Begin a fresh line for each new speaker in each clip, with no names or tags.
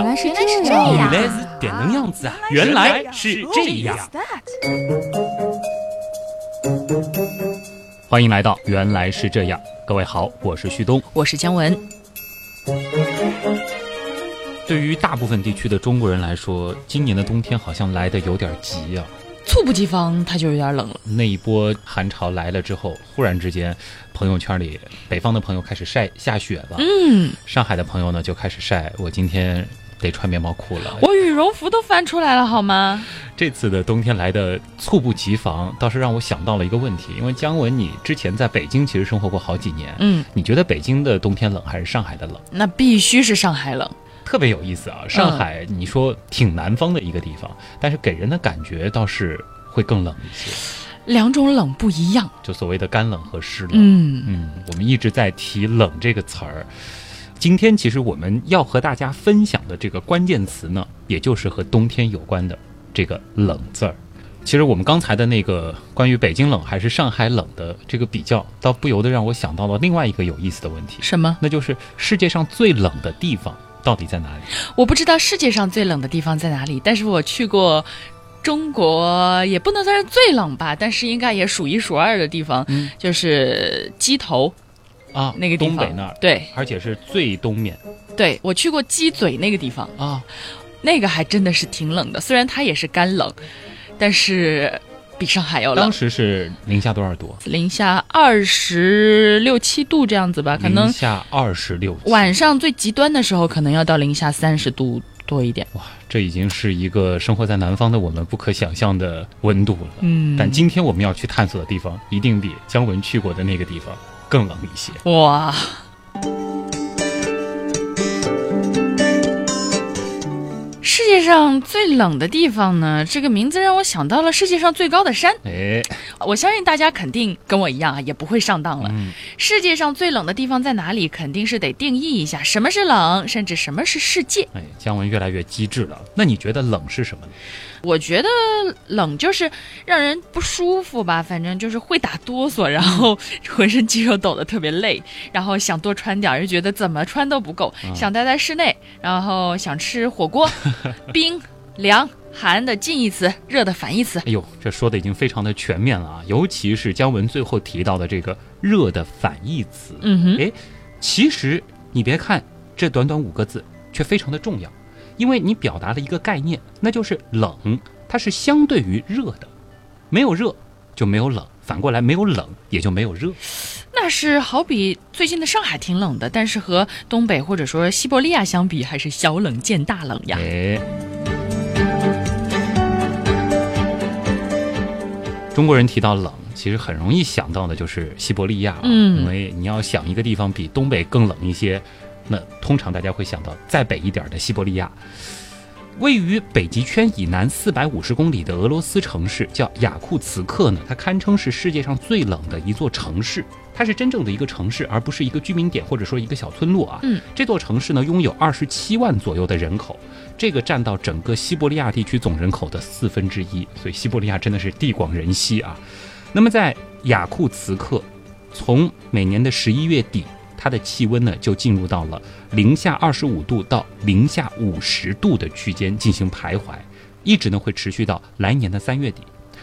样，
原来是
原
这样原
来是点能样子啊！原来是这样。欢迎来到《原来是这样》，各位好，我是旭东。
我是姜文。
对于大部分地区的中国人来说，今年的冬天好像来的有点急啊。
猝不及防，它就有点冷了。
那一波寒潮来了之后，忽然之间，朋友圈里北方的朋友开始晒下雪了，
嗯，
上海的朋友呢就开始晒我今天得穿棉毛裤了。
我羽绒服都翻出来了，好吗？
这次的冬天来的猝不及防，倒是让我想到了一个问题。因为姜文，你之前在北京其实生活过好几年，
嗯，
你觉得北京的冬天冷还是上海的冷？
那必须是上海冷。
特别有意思啊！上海你说挺南方的一个地方，但是给人的感觉倒是会更冷一些。
两种冷不一样。
就所谓的干冷和湿冷。
嗯
嗯，我们一直在提“冷”这个词儿。今天其实我们要和大家分享的这个关键词呢，也就是和冬天有关的这个“冷”字儿。其实我们刚才的那个关于北京冷还是上海冷的这个比较，倒不由得让我想到了另外一个有意思的问题，
什么？
那就是世界上最冷的地方到底在哪里？
我不知道世界上最冷的地方在哪里，但是我去过中国，也不能算是最冷吧，但是应该也数一数二的地方，
嗯
就是鸡头
啊，
那个地方。
东北那儿，
对
而且是最东面
对，我去过鸡嘴那个地方，
啊。
那个还真的是挺冷的，虽然它也是干冷，但是比上海要冷
当。时是零下多少度？
零下二十六七度这样子吧，可能
零下二十六。
晚上最极端的时候，可能要到零下三十度多一点。
哇，这已经是一个生活在南方的我们不可想象的温度了。
嗯
但今天我们要去探索的地方，一定比姜文去过的那个地方更冷一些。
哇，世界上最冷的地方呢？这个名字让我想到了世界上最高的山。
哎，
我相信大家肯定跟我一样啊，也不会上当了。
嗯，
世界上最冷的地方在哪里？肯定是得定义一下什么是冷，甚至什么是世界。
哎，姜文越来越机智了。那你觉得冷是什么呢？
我觉得冷就是让人不舒服吧，反正就是会打哆嗦，然后浑身肌肉抖得特别累，然后想多穿点儿，又觉得怎么穿都不够，
嗯
想待在室内，然后想吃火锅，冰凉寒的近义词，热的反义词。
哎呦，这说的已经非常的全面了啊！尤其是姜文最后提到的这个“热”的反义词。
嗯哼，
哎，其实你别看这短短五个字，却非常的重要，因为你表达了一个概念，那就是冷，它是相对于热的，没有热就没有冷，反过来没有冷也就没有热。
那是好比最近的上海挺冷的，但是和东北或者说西伯利亚相比，还是小冷见大冷呀。
哎，中国人提到冷，其实很容易想到的就是西伯利亚啊，
嗯
因为你要想一个地方比东北更冷一些，那通常大家会想到再北一点的西伯利亚。位于北极圈以南四百五十公里的俄罗斯城市叫雅库茨克呢，它堪称是世界上最冷的一座城市。它是真正的一个城市，而不是一个居民点或者说一个小村落啊。
嗯，
这座城市呢拥有二十七万左右的人口，这个占到整个西伯利亚地区总人口的四分之一，所以西伯利亚真的是地广人稀啊。那么在雅库茨克，从每年的十一月底，它的气温呢就进入到了零下二十五度到零下五十度的区间进行徘徊，一直呢会持续到来年的三月底。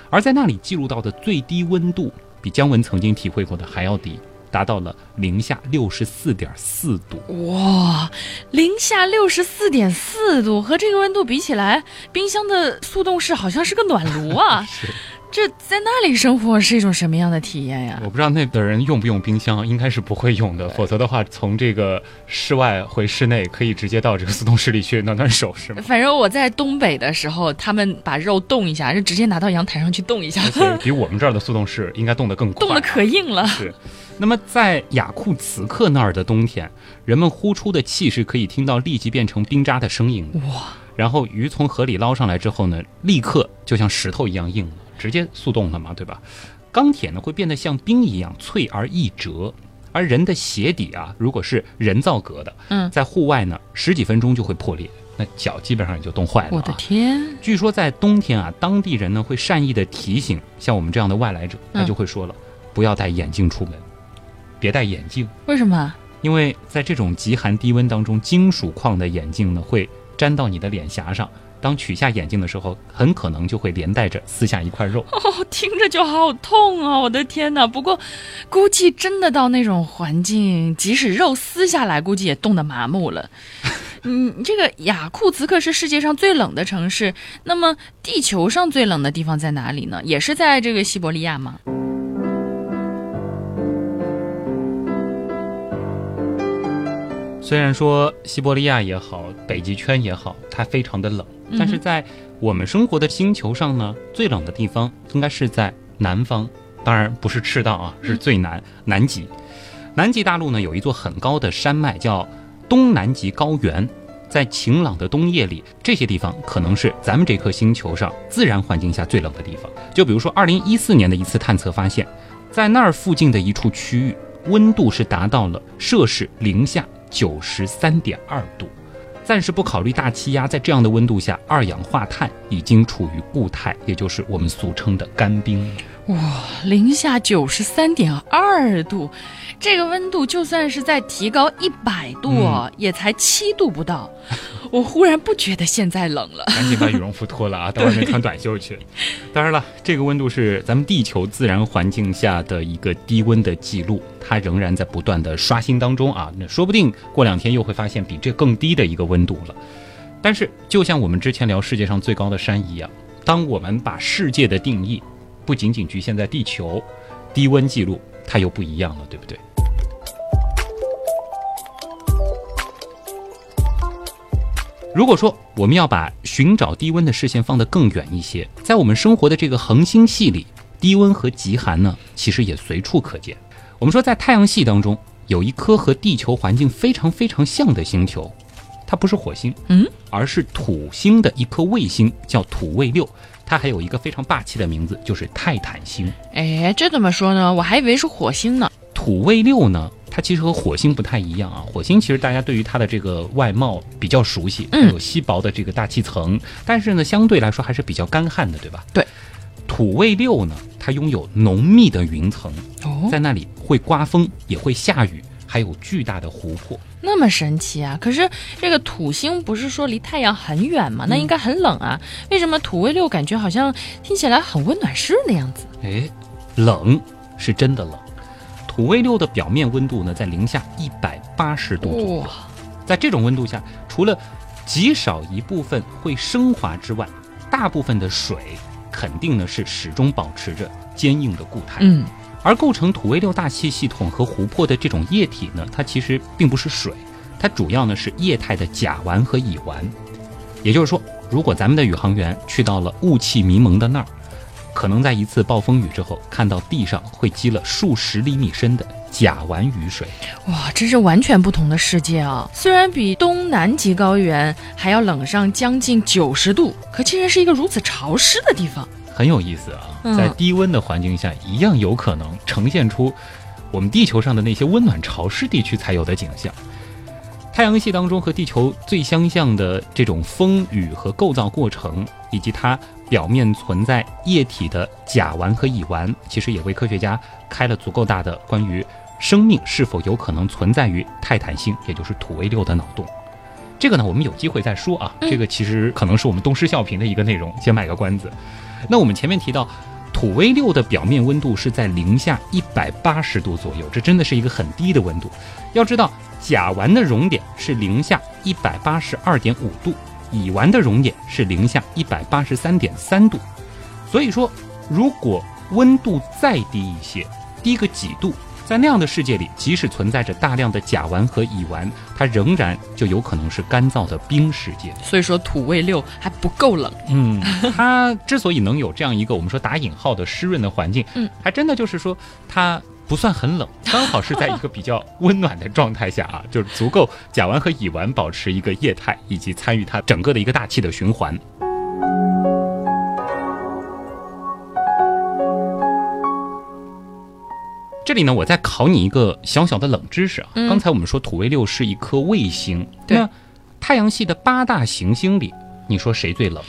而在那里记录到的最低温度，比姜文曾经体会过的还要低，达到了零下六十四点四度。
哇，零下六十四点四度，和这个温度比起来，冰箱的速冻室好像是个暖炉啊！
是，
这在那里生活是一种什么样的体验呀
我？不知道那的人用不用冰箱，应该是不会用的，否则的话，从这个室外回室内可以直接到这个速冻室里去暖暖手，是吗？
反正我在东北的时候，他们把肉冻一下，就直接拿到阳台上去冻一下
比我们这儿的速冻室应该冻得更快。
冻得可硬了。
是。那么在雅库茨克那儿的冬天，人们呼出的气是可以听到立即变成冰渣的声音的。
哇！
然后鱼从河里捞上来之后呢，立刻就像石头一样硬了，直接速冻了嘛，对吧？钢铁呢会变得像冰一样脆而易折，而人的鞋底啊，如果是人造革的，
嗯
在户外呢十几分钟就会破裂，那脚基本上也就冻坏了、啊。
我的天！
据说在冬天啊，当地人呢会善意的提醒像我们这样的外来者，他就会说了，不要戴眼镜出门，别戴眼镜，
为什么？
因为在这种极寒低温当中，金属矿的眼镜呢会粘到你的脸颊上。当取下眼镜的时候，很可能就会连带着撕下一块肉。
哦，听着就好痛啊！我的天哪！不过，估计真的到那种环境，即使肉撕下来，估计也冻得麻木了。嗯，这个雅库茨克是世界上最冷的城市，那么地球上最冷的地方在哪里呢？也是在这个西伯利亚吗？
虽然说西伯利亚也好，北极圈也好，它非常的冷，但是在我们生活的星球上呢，最冷的地方应该是在南方，当然不是赤道啊，是最南南极。南极大陆呢有一座很高的山脉叫东南极高原，在晴朗的冬夜里，这些地方可能是咱们这颗星球上自然环境下最冷的地方。就比如说，二零一四年的一次探测发现，在那儿附近的一处区域，温度是达到了摄氏零下。九十三点二度，暂时不考虑大气压，在这样的温度下，二氧化碳已经处于固态，也就是我们俗称的干冰。
哇，零下九十三点二度，这个温度就算是在提高一百度，也才七度不到。我忽然不觉得现在冷了，
赶紧把羽绒服脱了啊，到外面穿短袖去。当然了，这个温度是咱们地球自然环境下的一个低温的记录，它仍然在不断的刷新当中啊。那说不定过两天又会发现比这更低的一个温度了。但是，就像我们之前聊世界上最高的山一样，当我们把世界的定义不仅仅局限在地球，低温记录它又不一样了，对不对？如果说我们要把寻找低温的视线放得更远一些，在我们生活的这个恒星系里，低温和极寒呢，其实也随处可见。我们说，在太阳系当中有一颗和地球环境非常非常像的星球，它不是火星，
嗯，
而是土星的一颗卫星，叫土卫六。它还有一个非常霸气的名字，就是泰坦星。
哎，这怎么说呢？我还以为是火星呢。
土卫六呢？它其实和火星不太一样啊。火星其实大家对于它的这个外貌比较熟悉，有稀薄的这个大气层，但是呢，相对来说还是比较干旱的，对吧？
对。
土卫六呢，它拥有浓密的云层，在那里会刮风，也会下雨，还有巨大的湖泊。
那么神奇啊！可是这个土星不是说离太阳很远吗？那应该很冷啊。为什么土卫六感觉好像听起来很温暖湿润的样子？
哎，冷是真的冷。土卫六的表面温度呢，在零下一百八十度左右。在这种温度下，除了极少一部分会升华之外，大部分的水肯定呢是始终保持着坚硬的固态。
嗯，
而构成土卫六大气系统和湖泊的这种液体呢，它其实并不是水，它主要呢是液态的甲烷和乙烷。也就是说，如果咱们的宇航员去到了雾气迷蒙的那儿。可能在一次暴风雨之后，看到地上会积了数十厘米深的甲烷雨水。
哇，这是完全不同的世界啊！虽然比东南极高原还要冷上将近九十度，可竟然是一个如此潮湿的地方，
很有意思啊！在低温的环境下，一样有可能呈现出我们地球上的那些温暖潮湿地区才有的景象。太阳系当中和地球最相像的这种风雨和构造过程，以及它。表面存在液体的甲烷和乙烷，其实也为科学家开了足够大的关于生命是否有可能存在于泰坦星，也就是土卫六的脑洞。这个呢，我们有机会再说啊。这个其实可能是我们东施效颦的一个内容，先卖个关子。那我们前面提到，土卫六的表面温度是在零下一百八十度左右，这真的是一个很低的温度。要知道，甲烷的熔点是零下一百八十二点五度。乙烷的熔点是零下一百八十三点三度，所以说，如果温度再低一些，低个几度，在那样的世界里，即使存在着大量的甲烷和乙烷，它仍然就有可能是干燥的冰世界。
所以说，土卫六还不够冷。
嗯，它之所以能有这样一个我们说打引号的湿润的环境，
嗯，
还真的就是说它。不算很冷，刚好是在一个比较温暖的状态下啊，就是足够甲烷和乙烷保持一个液态，以及参与它整个的一个大气的循环。这里呢，我再考你一个小小的冷知识啊。刚才我们说土卫六是一颗卫星，那太阳系的八大行星里，你说谁最冷？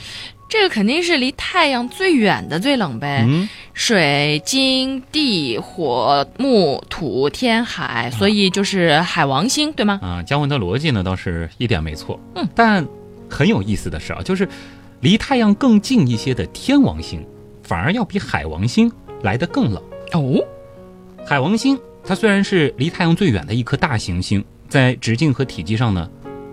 这个肯定是离太阳最远的最冷呗。嗯水、金、地、火、木、土、天、海，所以就是海王星，对吗？
啊，姜文的逻辑呢倒是一点没错。
嗯，
但很有意思的是啊，就是离太阳更近一些的天王星，反而要比海王星来得更冷。
哦，
海王星它虽然是离太阳最远的一颗大行星，在直径和体积上呢，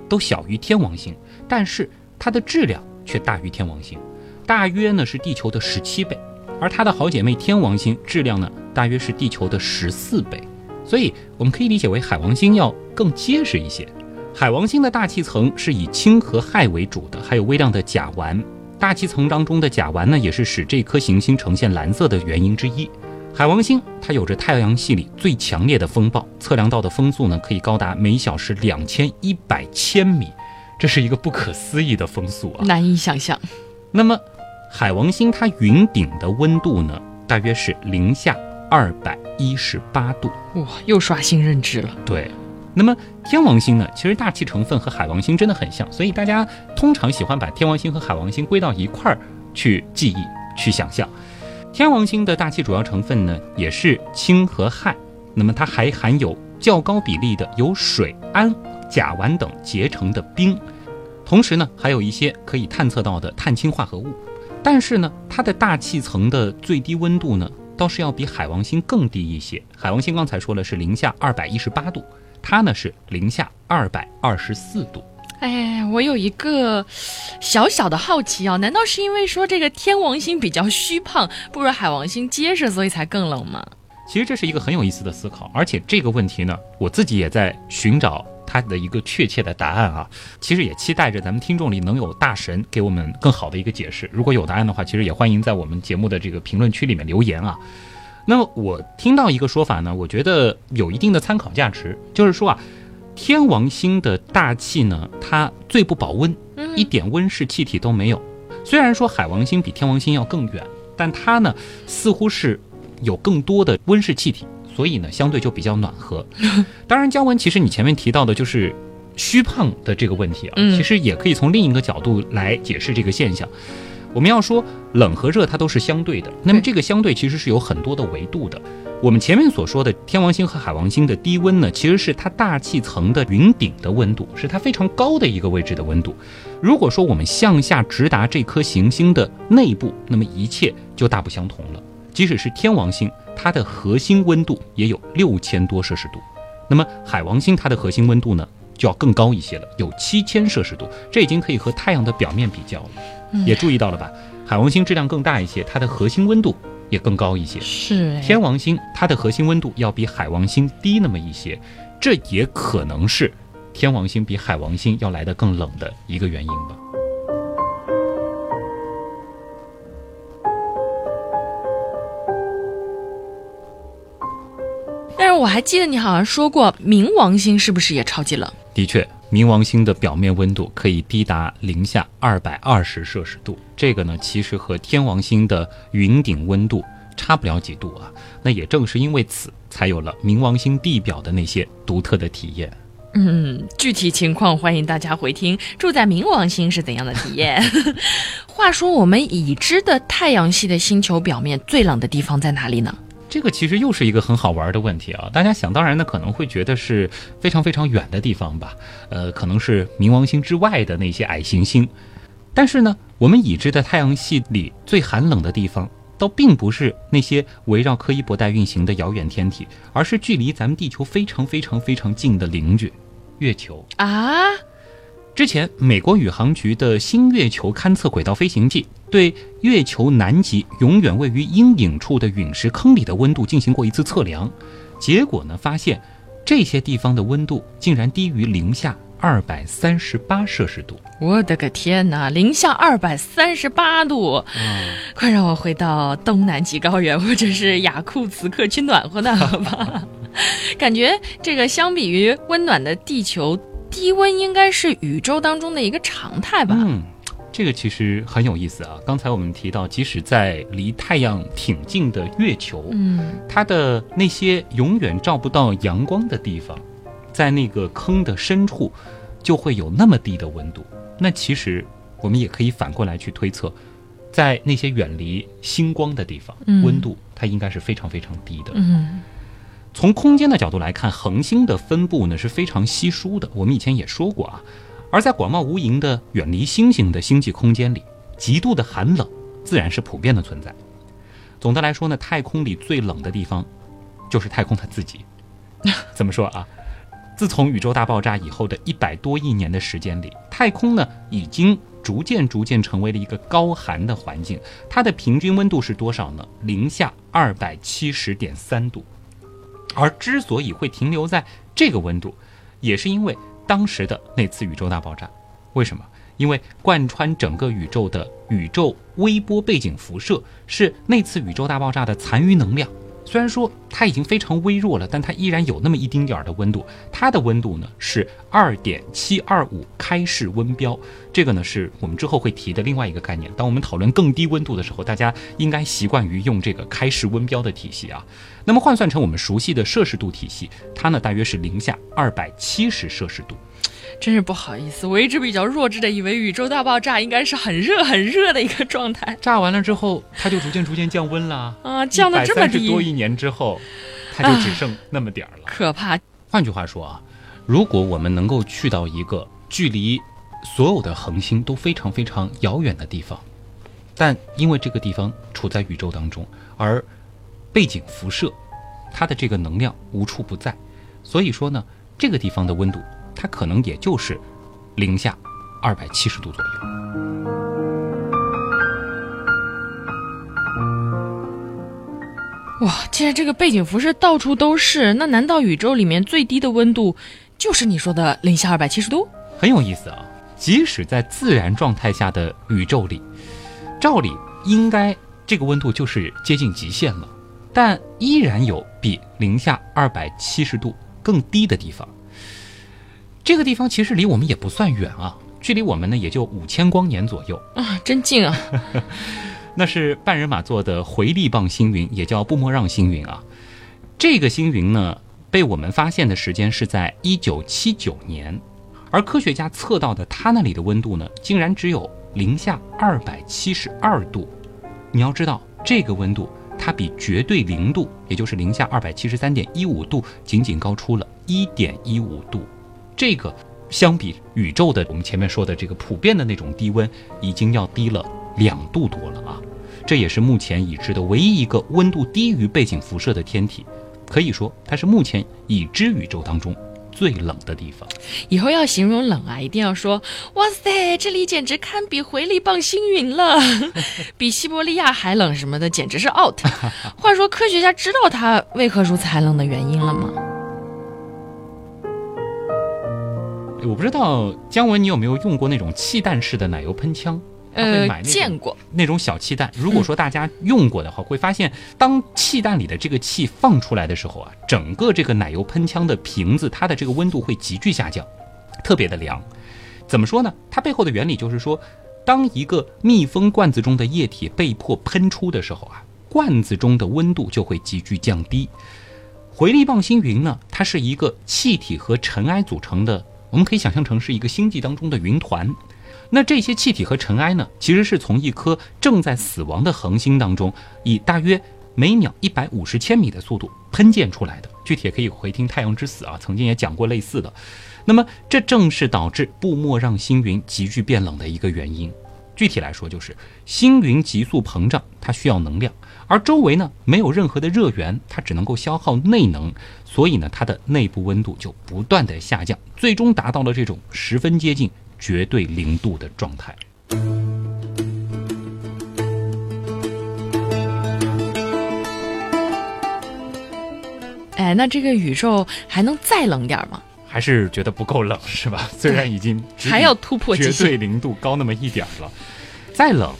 都小于天王星，但是它的质量却大于天王星，大约呢是地球的十七倍。而它的好姐妹天王星质量呢，大约是地球的十四倍。所以我们可以理解为海王星要更结实一些。海王星的大气层是以氢和氦为主的，还有微量的甲烷。大气层当中的甲烷呢，也是使这颗行星呈现蓝色的原因之一。海王星它有着太阳系里最强烈的风暴，测量到的风速呢可以高达每小时两千一百千米，这是一个不可思议的风速啊！
难以想象。
那么，海王星它云顶的温度呢，大约是零下二百一十八度。
哇，又刷新认知了。
对。那么天王星呢？其实大气成分和海王星真的很像，所以大家通常喜欢把天王星和海王星归到一块儿去记忆、去想象。天王星的大气主要成分呢，也是氢和氦，那么它还含有较高比例的由水、氨、甲烷等结成的冰，同时呢，还有一些可以探测到的碳氢化合物。但是呢，它的大气层的最低温度呢，倒是要比海王星更低一些。海王星刚才说了是零下二百一十八度。它呢是零下二百二十四度。
哎，我有一个小小的好奇啊，难道是因为说这个天王星比较虚胖，不如海王星结实，所以才更冷吗？
其实这是一个很有意思的思考，而且这个问题呢，我自己也在寻找它的一个确切的答案啊。其实也期待着咱们听众里能有大神给我们更好的一个解释。如果有答案的话，其实也欢迎在我们节目的这个评论区里面留言啊。那么我听到一个说法呢，我觉得有一定的参考价值，就是说啊，天王星的大气呢，它最不保温，一点温室气体都没有。虽然说海王星比天王星要更远，但它呢似乎是有更多的温室气体，所以呢相对就比较暖和。当然，姜文其实你前面提到的就是虚胖的这个问题啊，其实也可以从另一个角度来解释这个现象。我们要说冷和热，它都是相对的。那么这个相对其实是有很多的维度的。我们前面所说的天王星和海王星的低温呢，其实是它大气层的云顶的温度，是它非常高的一个位置的温度。如果说我们向下直达这颗行星的内部，那么一切就大不相同了。即使是天王星，它的核心温度也有六千多摄氏度。那么海王星它的核心温度呢，就要更高一些了，有七千摄氏度。这已经可以和太阳的表面比较了。也注意到了吧？海王星质量更大一些，它的核心温度也更高一些。
是
天王星，它的核心温度要比海王星低那么一些，这也可能是天王星比海王星要来的更冷的一个原因吧。
但是我还记得你好像说过，冥王星是不是也超级冷？
的确。冥王星的表面温度可以低达零下二百二十摄氏度，这个呢，其实和天王星的云顶温度差不了几度啊。那也正是因为此，才有了冥王星地表的那些独特的体验。
嗯，具体情况欢迎大家回听。住在冥王星是怎样的体验？话说，我们已知的太阳系的星球表面最冷的地方在哪里呢？
这个其实又是一个很好玩的问题啊！大家想当然的可能会觉得是非常非常远的地方吧？呃，可能是冥王星之外的那些矮行星。但是呢，我们已知的太阳系里最寒冷的地方，倒并不是那些围绕柯伊伯带运行的遥远天体，而是距离咱们地球非常非常非常近的邻居——月球
啊！
之前，美国宇航局的新月球勘测轨道飞行器对月球南极永远位于阴影处的陨石坑里的温度进行过一次测量，结果呢，发现这些地方的温度竟然低于零下二百三十八摄氏度。
我的个天哪，零下二百三十八度！快让我回到东南极高原或者是雅库茨克去暖和暖和吧。感觉这个相比于温暖的地球。低温应该是宇宙当中的一个常态吧？
嗯，这个其实很有意思啊。刚才我们提到，即使在离太阳挺近的月球，
嗯，
它的那些永远照不到阳光的地方，在那个坑的深处，就会有那么低的温度。那其实我们也可以反过来去推测，在那些远离星光的地方，温度它应该是非常非常低的。
嗯。
从空间的角度来看，恒星的分布呢是非常稀疏的。我们以前也说过啊，而在广袤无垠的远离星星的星际空间里，极度的寒冷自然是普遍的存在。总的来说呢，太空里最冷的地方，就是太空它自己。怎么说啊？自从宇宙大爆炸以后的一百多亿年的时间里，太空呢已经逐渐逐渐成为了一个高寒的环境。它的平均温度是多少呢？零下二百七十点三度。而之所以会停留在这个温度，也是因为当时的那次宇宙大爆炸。为什么？因为贯穿整个宇宙的宇宙微波背景辐射是那次宇宙大爆炸的残余能量。虽然说它已经非常微弱了，但它依然有那么一丁点儿的温度。它的温度呢是二点七二五开氏温标，这个呢是我们之后会提的另外一个概念。当我们讨论更低温度的时候，大家应该习惯于用这个开氏温标的体系啊。那么换算成我们熟悉的摄氏度体系，它呢大约是零下二百七十摄氏度。
真是不好意思，我一直比较弱智的以为宇宙大爆炸应该是很热很热的一个状态。
炸完了之后，它就逐渐逐渐降温了
啊，降到这么低。
多一年之后，它就只剩那么点儿了，
可怕。
换句话说啊，如果我们能够去到一个距离所有的恒星都非常非常遥远的地方，但因为这个地方处在宇宙当中，而背景辐射它的这个能量无处不在，所以说呢，这个地方的温度。它可能也就是零下二百七十度左右。
哇，既然这个背景辐射到处都是，那难道宇宙里面最低的温度就是你说的零下二百七十度？
很有意思啊！即使在自然状态下的宇宙里，照理应该这个温度就是接近极限了，但依然有比零下二百七十度更低的地方。这个地方其实离我们也不算远啊，距离我们呢也就五千光年左右
啊，真近啊！
那是半人马座的回力棒星云，也叫布莫让星云啊。这个星云呢，被我们发现的时间是在一九七九年，而科学家测到的它那里的温度呢，竟然只有零下二百七十二度。你要知道，这个温度它比绝对零度，也就是零下二百七十三点一五度，仅仅高出了一点一五度。这个相比宇宙的我们前面说的这个普遍的那种低温，已经要低了两度多了啊！这也是目前已知的唯一一个温度低于背景辐射的天体，可以说它是目前已知宇宙当中最冷的地方。
以后要形容冷啊，一定要说哇塞，这里简直堪比回力棒星云了，比西伯利亚还冷什么的，简直是 out。话说科学家知道它为何如此寒冷的原因了吗？
我不知道姜文，你有没有用过那种气弹式的奶油喷枪？
呃，见过
那种小气弹。如果说大家用过的话，会发现当气弹里的这个气放出来的时候啊，整个这个奶油喷枪的瓶子，它的这个温度会急剧下降，特别的凉。怎么说呢？它背后的原理就是说，当一个密封罐子中的液体被迫喷出的时候啊，罐子中的温度就会急剧降低。回力棒星云呢，它是一个气体和尘埃组成的。我们可以想象成是一个星际当中的云团，那这些气体和尘埃呢，其实是从一颗正在死亡的恒星当中，以大约每秒一百五十千米的速度喷溅出来的。具体也可以回听《太阳之死》啊，曾经也讲过类似的。那么这正是导致布莫让星云急剧变冷的一个原因。具体来说，就是星云急速膨胀，它需要能量。而周围呢没有任何的热源，它只能够消耗内能，所以呢它的内部温度就不断的下降，最终达到了这种十分接近绝对零度的状态。
哎，那这个宇宙还能再冷点吗？
还是觉得不够冷是吧？虽然已经
还要突破
绝对零度高那么一点了，再冷，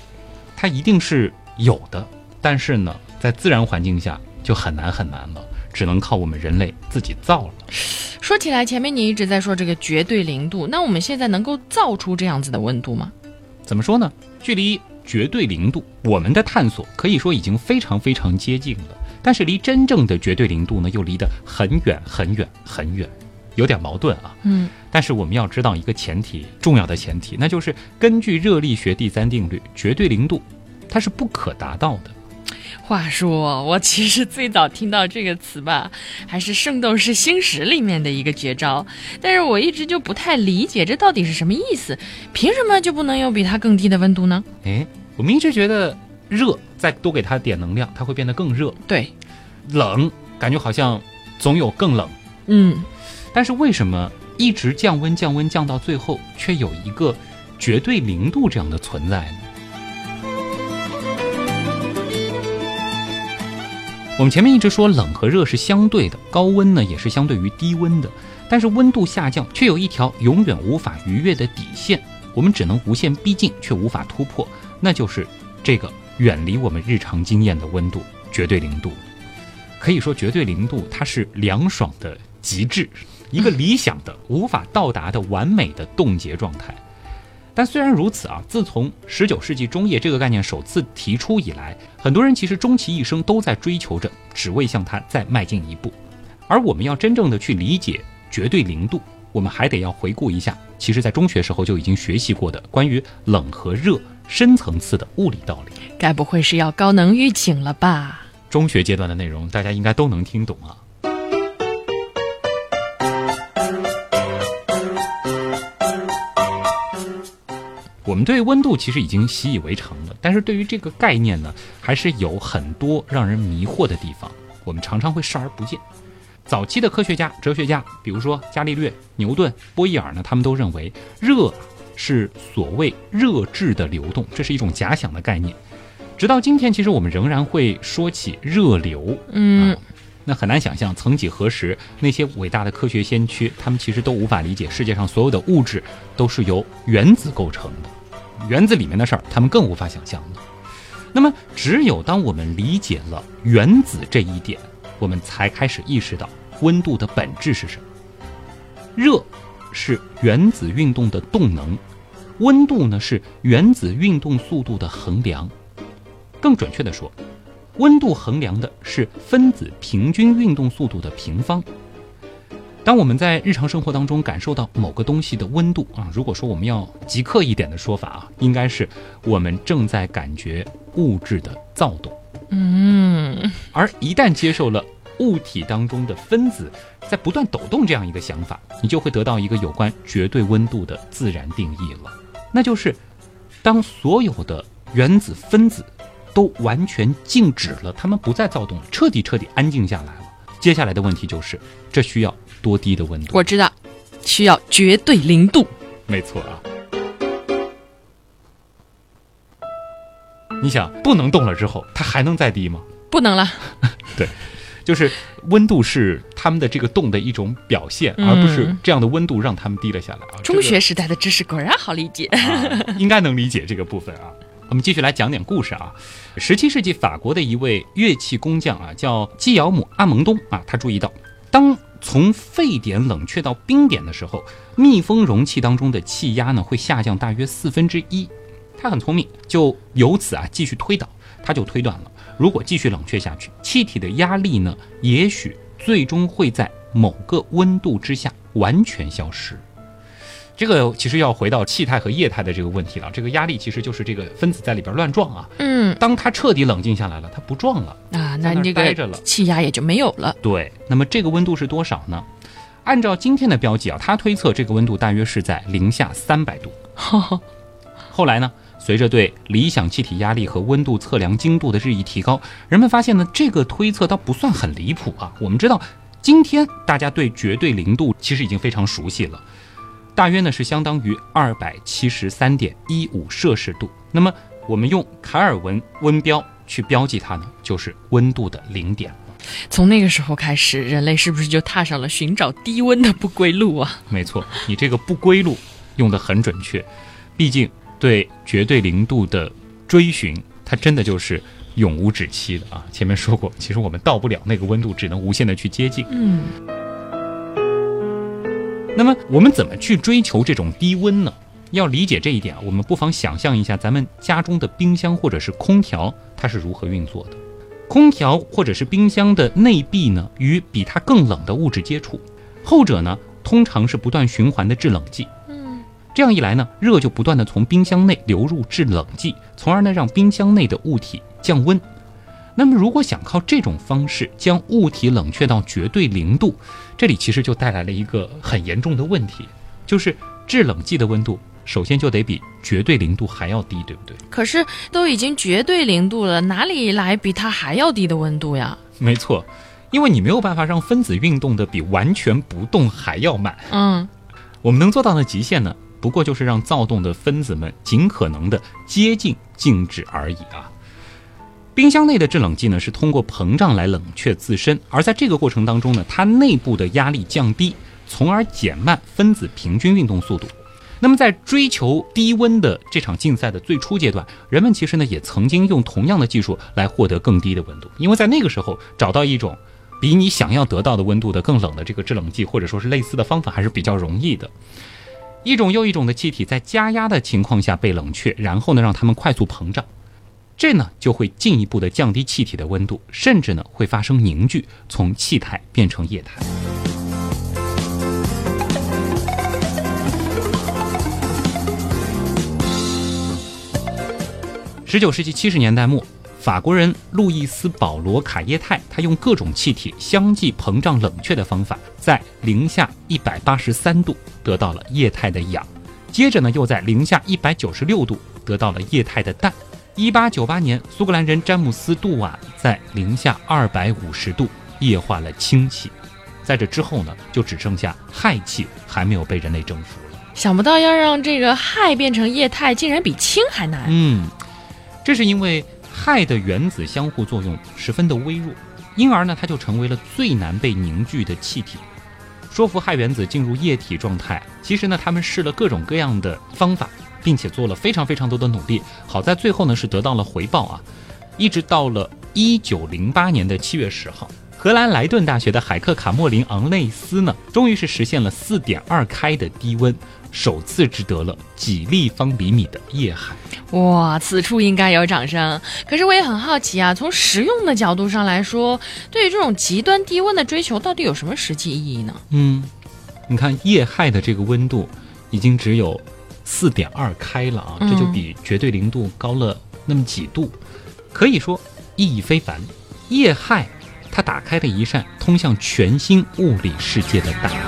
它一定是有的。但是呢，在自然环境下就很难很难了，只能靠我们人类自己造了。
说起来，前面你一直在说这个绝对零度，那我们现在能够造出这样子的温度吗？
怎么说呢？距离绝对零度，我们的探索可以说已经非常非常接近了。但是离真正的绝对零度呢，又离得很远很远很远，有点矛盾啊。
嗯。
但是我们要知道一个前提，重要的前提，那就是根据热力学第三定律，绝对零度它是不可达到的。
话说，我其实最早听到这个词吧，还是《圣斗士星矢》里面的一个绝招，但是我一直就不太理解这到底是什么意思，凭什么就不能有比它更低的温度呢？
哎，我们一直觉得热，再多给它点能量，它会变得更热；
对，
冷，感觉好像总有更冷。
嗯，
但是为什么一直降温、降温降到最后，却有一个绝对零度这样的存在呢？我们前面一直说冷和热是相对的，高温呢也是相对于低温的，但是温度下降却有一条永远无法逾越的底线，我们只能无限逼近，却无法突破，那就是这个远离我们日常经验的温度——绝对零度。可以说，绝对零度它是凉爽的极致，一个理想的、无法到达的完美的冻结状态。但虽然如此啊，自从十九世纪中叶这个概念首次提出以来，很多人其实终其一生都在追求着，只为向它再迈进一步。而我们要真正的去理解绝对零度，我们还得要回顾一下，其实在中学时候就已经学习过的关于冷和热深层次的物理道理。
该不会是要高能预警了吧？
中学阶段的内容，大家应该都能听懂啊。我们对温度其实已经习以为常了，但是对于这个概念呢，还是有很多让人迷惑的地方。我们常常会视而不见。早期的科学家、哲学家，比如说伽利略、牛顿、波义耳呢，他们都认为热是所谓热质的流动，这是一种假想的概念。直到今天，其实我们仍然会说起热流。
嗯，
那很难想象，曾几何时，那些伟大的科学先驱，他们其实都无法理解世界上所有的物质都是由原子构成的。原子里面的事儿，他们更无法想象的。那么，只有当我们理解了原子这一点，我们才开始意识到温度的本质是什么。热是原子运动的动能，温度呢是原子运动速度的衡量。更准确的说，温度衡量的是分子平均运动速度的平方。当我们在日常生活当中感受到某个东西的温度啊，如果说我们要极客一点的说法啊，应该是我们正在感觉物质的躁动。
嗯，
而一旦接受了物体当中的分子在不断抖动这样一个想法，你就会得到一个有关绝对温度的自然定义了，那就是当所有的原子分子都完全静止了，它们不再躁动，彻底彻底安静下来了。接下来的问题就是，这需要多低的温度？
我知道，需要绝对零度。
没错啊。你想，不能动了之后，它还能再低吗？
不能了。
对，就是温度是他们的这个动的一种表现，而不是这样的温度让他们低了下来啊。
中学时代的知识果然好理解，
应该能理解这个部分啊。我们继续来讲点故事啊。十七世纪法国的一位乐器工匠啊，叫基尧姆·阿蒙东啊，他注意到，当从沸点冷却到冰点的时候，密封容器当中的气压呢会下降大约四分之一。他很聪明，就由此啊继续推导，他就推断了，如果继续冷却下去，气体的压力呢，也许最终会在某个温度之下完全消失。这个其实要回到气态和液态的这个问题了。这个压力其实就是这个分子在里边乱撞啊。
嗯，
当它彻底冷静下来了，它不撞了
啊，那这个气压也就没有了。
对，那么这个温度是多少呢？按照今天的标记啊，他推测这个温度大约是在零下三百度。后来呢，随着对理想气体压力和温度测量精度的日益提高，人们发现呢，这个推测倒不算很离谱啊。我们知道，今天大家对绝对零度其实已经非常熟悉了。大约呢是相当于二百七十三点一五摄氏度。那么我们用卡尔文温标去标记它呢，就是温度的零点。
从那个时候开始，人类是不是就踏上了寻找低温的不归路啊？
没错，你这个不归路用的很准确。毕竟对绝对零度的追寻，它真的就是永无止期的啊！前面说过，其实我们到不了那个温度，只能无限的去接近。
嗯。
那么我们怎么去追求这种低温呢？要理解这一点啊，我们不妨想象一下咱们家中的冰箱或者是空调，它是如何运作的。空调或者是冰箱的内壁呢，与比它更冷的物质接触，后者呢通常是不断循环的制冷剂。
嗯，
这样一来呢，热就不断的从冰箱内流入制冷剂，从而呢让冰箱内的物体降温。那么，如果想靠这种方式将物体冷却到绝对零度，这里其实就带来了一个很严重的问题，就是制冷剂的温度首先就得比绝对零度还要低，对不对？
可是都已经绝对零度了，哪里来比它还要低的温度呀？
没错，因为你没有办法让分子运动的比完全不动还要慢。
嗯，
我们能做到的极限呢，不过就是让躁动的分子们尽可能的接近静止而已啊。冰箱内的制冷剂呢，是通过膨胀来冷却自身，而在这个过程当中呢，它内部的压力降低，从而减慢分子平均运动速度。那么，在追求低温的这场竞赛的最初阶段，人们其实呢也曾经用同样的技术来获得更低的温度，因为在那个时候找到一种比你想要得到的温度的更冷的这个制冷剂，或者说是类似的方法，还是比较容易的。一种又一种的气体在加压的情况下被冷却，然后呢让它们快速膨胀。这呢就会进一步的降低气体的温度，甚至呢会发生凝聚，从气态变成液态。十九世纪七十年代末，法国人路易斯·保罗·卡耶泰，他用各种气体相继膨胀冷却的方法，在零下一百八十三度得到了液态的氧，接着呢又在零下一百九十六度得到了液态的氮。一八九八年，苏格兰人詹姆斯·杜瓦在零下二百五十度液化了氢气。在这之后呢，就只剩下氦气还没有被人类征服了。
想不到要让这个氦变成液态，竟然比氢还难。
嗯，这是因为氦的原子相互作用十分的微弱，因而呢，它就成为了最难被凝聚的气体。说服氦原子进入液体状态，其实呢，他们试了各种各样的方法。并且做了非常非常多的努力，好在最后呢是得到了回报啊！一直到了一九零八年的七月十号，荷兰莱顿大学的海克卡莫林昂内斯呢，终于是实现了四点二开的低温，首次值得了几立方厘米的液氦。
哇，此处应该有掌声。可是我也很好奇啊，从实用的角度上来说，对于这种极端低温的追求，到底有什么实际意义呢？
嗯，你看液氦的这个温度已经只有。四点二开了啊，这就比绝对零度高了那么几度，可以说意义非凡。液氦，它打开了一扇通向全新物理世界的大门。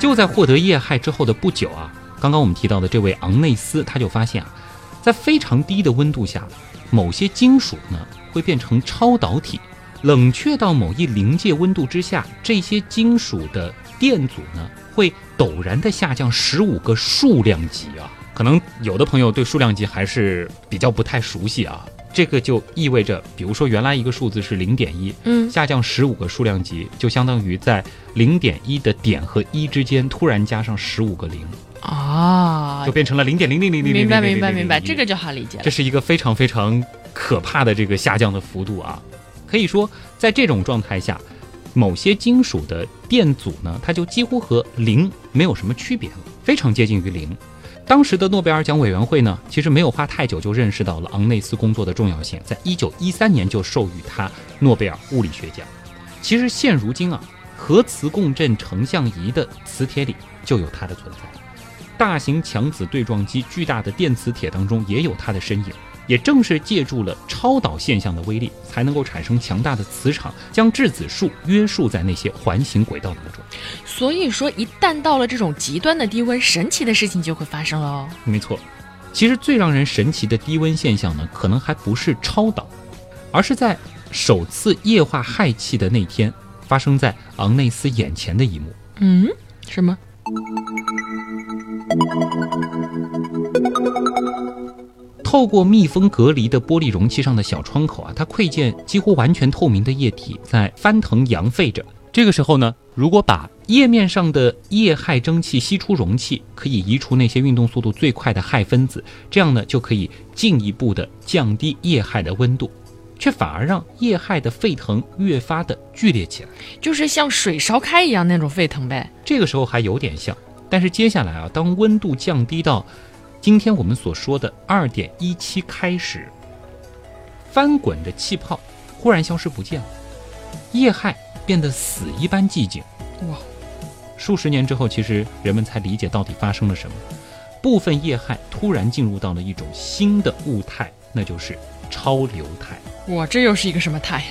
就在获得液氦之后的不久啊，刚刚我们提到的这位昂内斯，他就发现啊，在非常低的温度下，某些金属呢会变成超导体，冷却到某一临界温度之下，这些金属的电阻呢。会陡然的下降十五个数量级啊！可能有的朋友对数量级还是比较不太熟悉啊。这个就意味着，比如说原来一个数字是零点一，
嗯，
下降十五个数量级，就相当于在零点一的点和一之间突然加上十五个零
啊，
就变成了零点零零零零零。
明白明白明白，这个就好理解了。
这是一个非常非常可怕的这个下降的幅度啊！可以说，在这种状态下。某些金属的电阻呢，它就几乎和零没有什么区别了，非常接近于零。当时的诺贝尔奖委员会呢，其实没有花太久就认识到了昂内斯工作的重要性，在一九一三年就授予他诺贝尔物理学奖。其实现如今啊，核磁共振成像仪的磁铁里就有它的存在，大型强子对撞机巨大的电磁铁当中也有它的身影。也正是借助了超导现象的威力，才能够产生强大的磁场，将质子束约束在那些环形轨道当中。
所以说，一旦到了这种极端的低温，神奇的事情就会发生了哦。
没错，其实最让人神奇的低温现象呢，可能还不是超导，而是在首次液化氦气的那天，发生在昂内斯眼前的一幕。
嗯，什么？
透过密封隔离的玻璃容器上的小窗口啊，它窥见几乎完全透明的液体在翻腾扬沸着。这个时候呢，如果把液面上的液氦蒸汽吸出容器，可以移除那些运动速度最快的氦分子，这样呢就可以进一步的降低液氦的温度，却反而让液氦的沸腾越发的剧烈起来，
就是像水烧开一样那种沸腾呗。
这个时候还有点像，但是接下来啊，当温度降低到。今天我们所说的二点一七开始，翻滚的气泡忽然消失不见了，液氦变得死一般寂静。哇！数十年之后，其实人们才理解到底发生了什么。部分液氦突然进入到了一种新的物态那就是超流态。
哇，这又是一个什么态？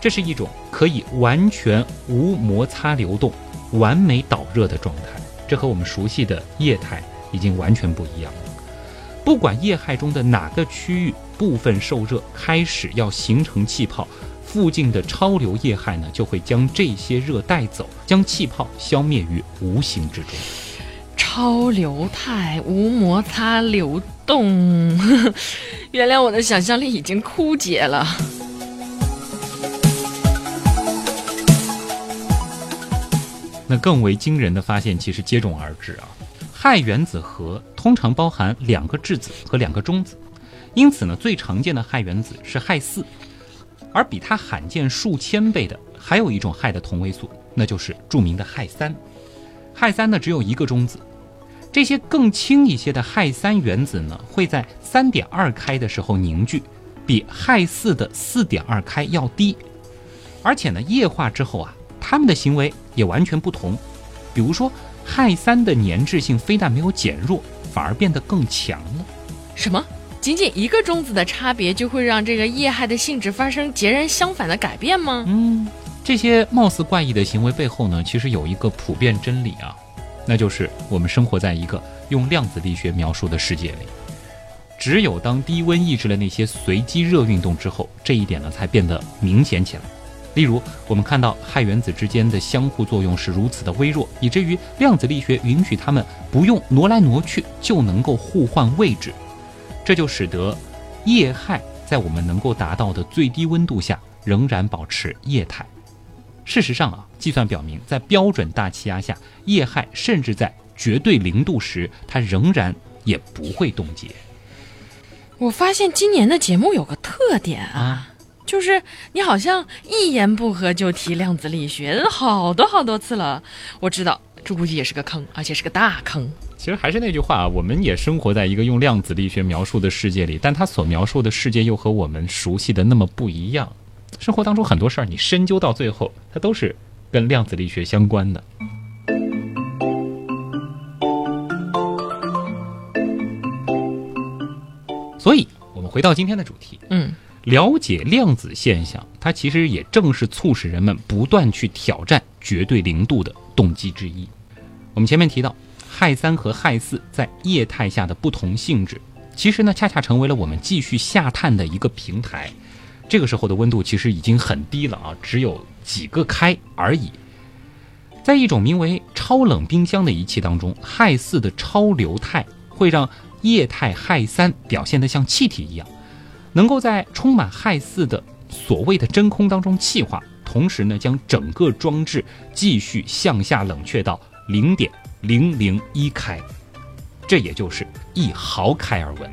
这是一种可以完全无摩擦流动、完美导热的状态。这和我们熟悉的液态已经完全不一样了。不管液氦中的哪个区域部分受热，开始要形成气泡，附近的超流液氦呢就会将这些热带走，将气泡消灭于无形之中。
超流态无摩擦流动，原谅我的想象力已经枯竭了。
那更为惊人的发现其实接踵而至啊！氦原子核通常包含两个质子和两个中子，因此呢，最常见的氦原子是氦四，而比它罕见数千倍的还有一种氦的同位素，那就是著名的氦三。氦三呢只有一个中子，这些更轻一些的氦三原子呢会在三点二开的时候凝聚，比氦四的四点二开要低，而且呢液化之后啊。它们的行为也完全不同，比如说，氦三的粘滞性非但没有减弱，反而变得更强了。
什么？仅仅一个中子的差别就会让这个液氦的性质发生截然相反的改变吗？
嗯，这些貌似怪异的行为背后呢，其实有一个普遍真理啊，那就是我们生活在一个用量子力学描述的世界里，只有当低温抑制了那些随机热运动之后，这一点呢才变得明显起来。例如，我们看到氦原子之间的相互作用是如此的微弱，以至于量子力学允许它们不用挪来挪去就能够互换位置，这就使得液氦在我们能够达到的最低温度下仍然保持液态。事实上啊，计算表明，在标准大气压下，液氦甚至在绝对零度时，它仍然也不会冻结。
我发现今年的节目有个特点啊。就是你好像一言不合就提量子力学，好多好多次了。我知道这估计也是个坑，而且是个大坑。
其实还是那句话啊，我们也生活在一个用量子力学描述的世界里，但它所描述的世界又和我们熟悉的那么不一样。生活当中很多事儿，你深究到最后，它都是跟量子力学相关的。所以，我们回到今天的主题，
嗯。
了解量子现象，它其实也正是促使人们不断去挑战绝对零度的动机之一。我们前面提到，氦三和氦四在液态下的不同性质，其实呢，恰恰成为了我们继续下探的一个平台。这个时候的温度其实已经很低了啊，只有几个开而已。在一种名为超冷冰箱的仪器当中，氦四的超流态会让液态氦三表现得像气体一样。能够在充满氦四的所谓的真空当中气化，同时呢，将整个装置继续向下冷却到零点零零一开，这也就是一毫开尔文。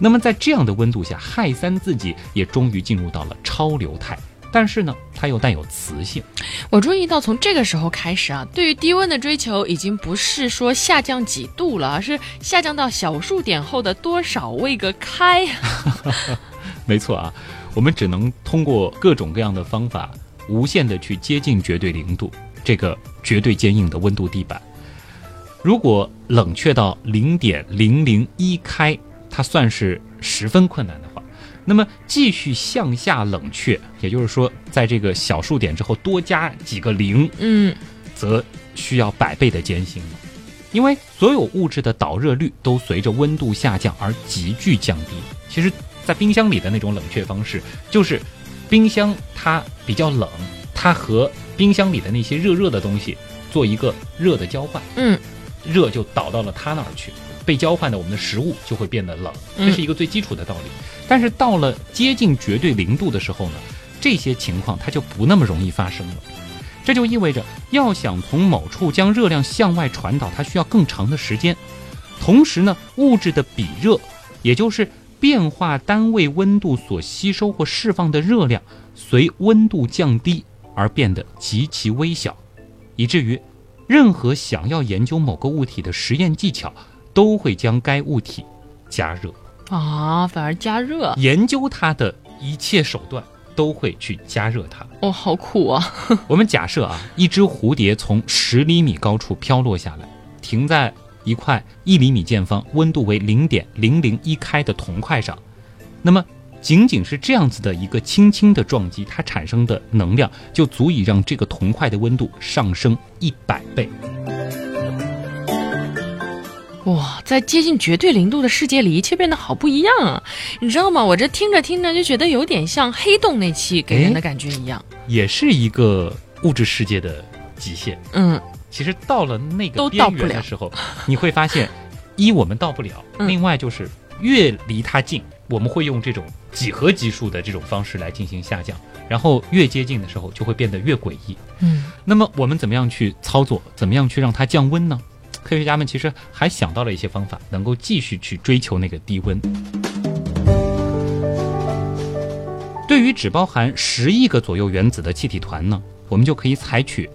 那么在这样的温度下，氦三自己也终于进入到了超流态。但是呢，它又带有磁性。
我注意到，从这个时候开始啊，对于低温的追求已经不是说下降几度了，而是下降到小数点后的多少位个开。
没错啊，我们只能通过各种各样的方法，无限的去接近绝对零度这个绝对坚硬的温度地板。如果冷却到零点零零一开，它算是十分困难的。那么继续向下冷却，也就是说，在这个小数点之后多加几个零，
嗯，
则需要百倍的艰辛了。因为所有物质的导热率都随着温度下降而急剧降低。其实，在冰箱里的那种冷却方式，就是冰箱它比较冷，它和冰箱里的那些热热的东西做一个热的交换，
嗯，
热就导到了它那儿去。被交换的我们的食物就会变得冷，这是一个最基础的道理。但是到了接近绝对零度的时候呢，这些情况它就不那么容易发生了。这就意味着，要想从某处将热量向外传导，它需要更长的时间。同时呢，物质的比热，也就是变化单位温度所吸收或释放的热量，随温度降低而变得极其微小，以至于任何想要研究某个物体的实验技巧。都会将该物体加热
啊，反而加热。
研究它的一切手段都会去加热它。
哦，好苦啊！
我们假设啊，一只蝴蝶从十厘米高处飘落下来，停在一块一厘米见方、温度为零点零零一开的铜块上，那么仅仅是这样子的一个轻轻的撞击，它产生的能量就足以让这个铜块的温度上升一百倍。
哇，在接近绝对零度的世界里，一切变得好不一样啊！你知道吗？我这听着听着就觉得有点像黑洞那期给人的感觉一样，
也是一个物质世界的极限。
嗯，
其实到了那个
都到不了
边缘的时候，你会发现，一我们到不了，
嗯
另外就是越离它近，我们会用这种几何级数的这种方式来进行下降，然后越接近的时候就会变得越诡异。
嗯，
那么我们怎么样去操作？怎么样去让它降温呢？科学家们其实还想到了一些方法，能够继续去追求那个低温。对于只包含十亿个左右原子的气体团呢，我们就可以采取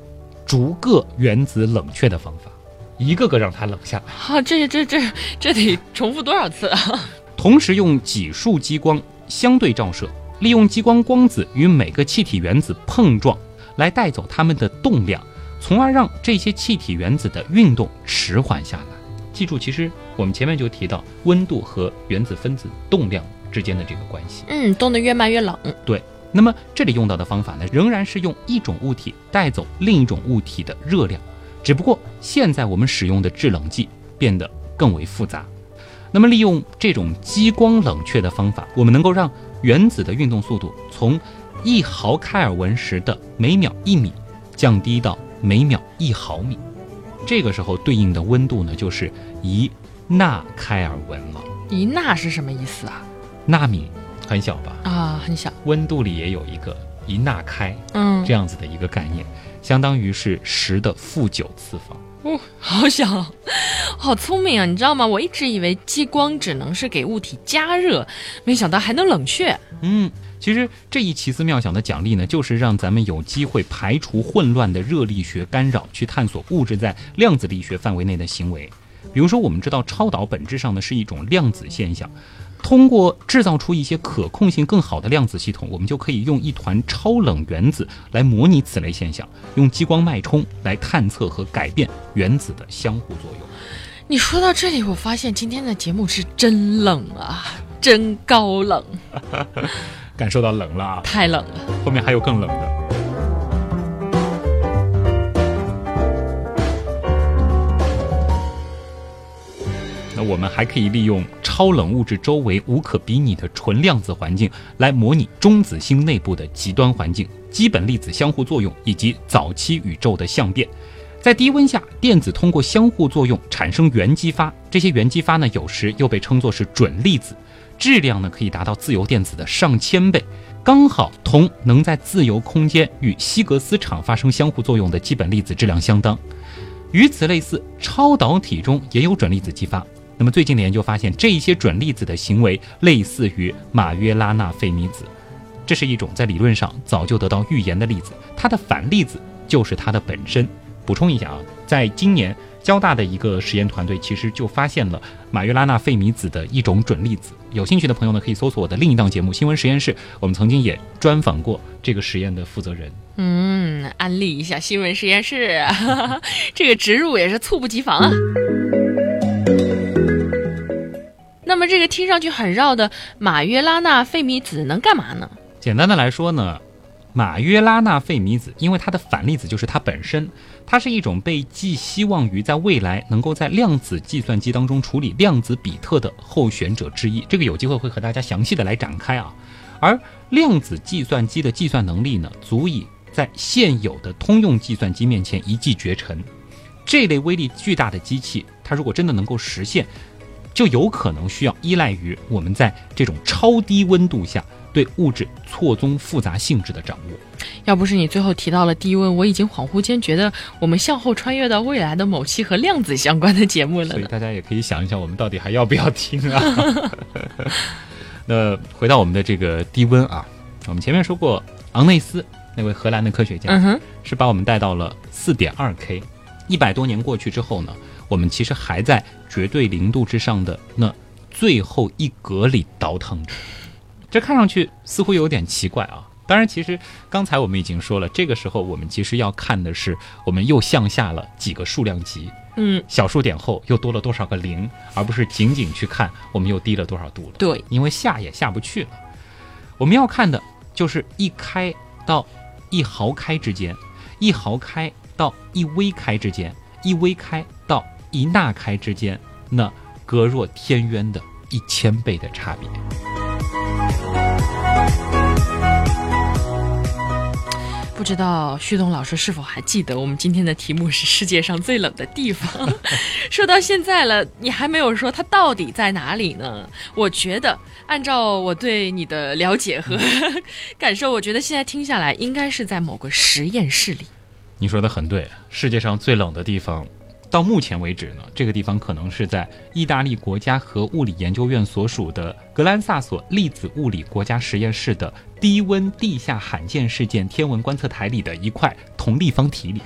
逐个原子冷却的方法，一个个让它冷下来，
啊、这这这这得重复多少次啊？
同时用几束激光相对照射，利用激光光子与每个气体原子碰撞，来带走它们的动量，从而让这些气体原子的运动迟缓下来。记住，其实我们前面就提到温度和原子分子动量之间的这个关系。
嗯，动得越慢越冷。
对，那么这里用到的方法呢，仍然是用一种物体带走另一种物体的热量，只不过现在我们使用的制冷剂变得更为复杂。那么利用这种激光冷却的方法，我们能够让原子的运动速度从一毫开尔文时的每秒一米降低到每秒一毫米。这个时候对应的温度呢，就是一纳开尔文了。
一纳是什么意思啊？
纳米很小吧？
啊，很小。
温度里也有一个一纳开
嗯，
这样子的一个概念，相当于是十的负九次方。
哦，好小，好聪明啊！你知道吗？我一直以为激光只能是给物体加热，没想到还能冷却。
嗯，其实这一奇思妙想的奖励呢，就是让咱们有机会排除混乱的热力学干扰，去探索物质在量子力学范围内的行为。比如说，我们知道超导本质上呢是一种量子现象，通过制造出一些可控性更好的量子系统，我们就可以用一团超冷原子来模拟此类现象，用激光脉冲来探测和改变原子的相互作用。
你说到这里，我发现今天的节目是真冷啊，真高冷，
感受到冷了啊！
太冷了。
后面还有更冷的。那我们还可以利用超冷物质周围无可比拟的纯量子环境，来模拟中子星内部的极端环境、基本粒子相互作用以及早期宇宙的相变。在低温下，电子通过相互作用产生原激发，这些原激发呢，有时又被称作是准粒子，质量呢可以达到自由电子的上千倍，刚好同能在自由空间与希格斯场发生相互作用的基本粒子质量相当。与此类似，超导体中也有准粒子激发。那么最近的研究发现，这一些准粒子的行为类似于马约拉纳费米子，这是一种在理论上早就得到预言的粒子，它的反粒子就是它的本身。补充一下啊，在今年交大的一个实验团队其实就发现了马约拉纳费米子的一种准粒子。有兴趣的朋友呢，可以搜索我的另一档节目《新闻实验室》，我们曾经也专访过这个实验的负责人。
嗯，安利一下新闻实验室，这个植入也是猝不及防啊。那么这个听上去很绕的马约拉纳费米子能干嘛呢？
简单的来说呢，马约拉纳费米子，因为它的反粒子就是它本身，它是一种被寄希望于在未来能够在量子计算机当中处理量子比特的候选者之一。这个有机会会和大家详细的来展开啊。而量子计算机的计算能力呢，足以在现有的通用计算机面前一骑绝尘。这类威力巨大的机器，它如果真的能够实现，就有可能需要依赖于我们在这种超低温度下对物质错综复杂性质的掌握。
要不是你最后提到了低温，我已经恍惚间觉得我们向后穿越到未来的某期和量子相关的节目了
所以。大家也可以想一想，我们到底还要不要听啊？那回到我们的这个低温啊，我们前面说过，昂内斯那位荷兰的科学家，
嗯哼，
是把我们带到了四点二 K。一百多年过去之后呢，我们其实还在绝对零度之上的那最后一格里倒腾着。这看上去似乎有点奇怪啊。当然，其实刚才我们已经说了，这个时候我们其实要看的是我们又向下了几个数量级。
嗯，
小数点后又多了多少个零，而不是仅仅去看我们又低了多少度了。
对，
因为下也下不去了。我们要看的就是一开到一毫开之间，一毫开到一微开之间，一微开到一纳开之间，那隔若天渊的一千倍的差别。
不知道旭东老师是否还记得我们今天的题目是世界上最冷的地方？说到现在了，你还没有说它到底在哪里呢？我觉得，按照我对你的了解和 感受，我觉得现在听下来，应该是在某个实验室里。
你说的很对，世界上最冷的地方，到目前为止呢，这个地方可能是在意大利国家核物理研究院所属的格兰萨索粒子物理国家实验室的。低温地下罕见事件天文观测台里的一块铜立方体里，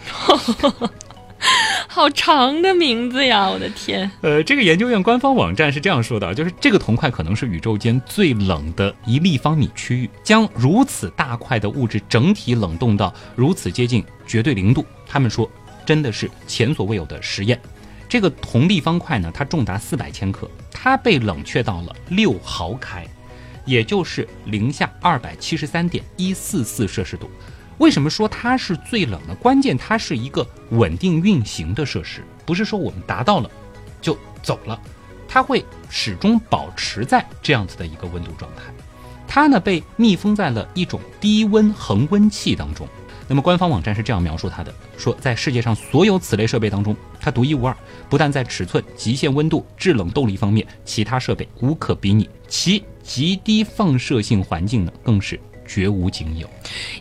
好长的名字呀！我的天。
呃，这个研究院官方网站是这样说的，就是这个铜块可能是宇宙间最冷的一立方米区域，将如此大块的物质整体冷冻到如此接近绝对零度，他们说真的是前所未有的实验。这个铜立方块呢，它重达四百千克，它被冷却到了六毫开。也就是零下二百七十三点一四四摄氏度。为什么说它是最冷呢？关键它是一个稳定运行的设施，不是说我们达到了就走了，它会始终保持在这样子的一个温度状态。它呢被密封在了一种低温恒温器当中。那么官方网站是这样描述它的：说在世界上所有此类设备当中，它独一无二，不但在尺寸、极限温度、制冷动力方面，其他设备无可比拟。其极低放射性环境呢，更是绝无仅有。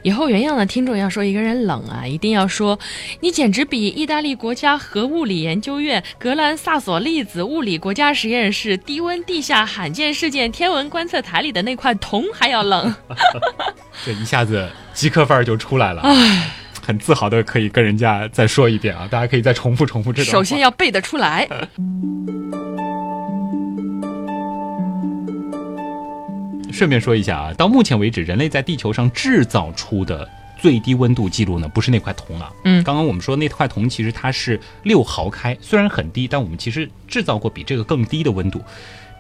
以后原样的听众要说一个人冷啊，一定要说你简直比意大利国家核物理研究院格兰萨索粒子物理国家实验室低温地下罕见事件天文观测台里的那块铜还要冷。
这一下子极客范儿就出来了，很自豪的可以跟人家再说一遍啊！大家可以再重复重复这段。
首先要背得出来。
顺便说一下啊，到目前为止，人类在地球上制造出的最低温度记录呢，不是那块铜啊。
嗯，
刚刚我们说那块铜其实它是六毫开，虽然很低，但我们其实制造过比这个更低的温度。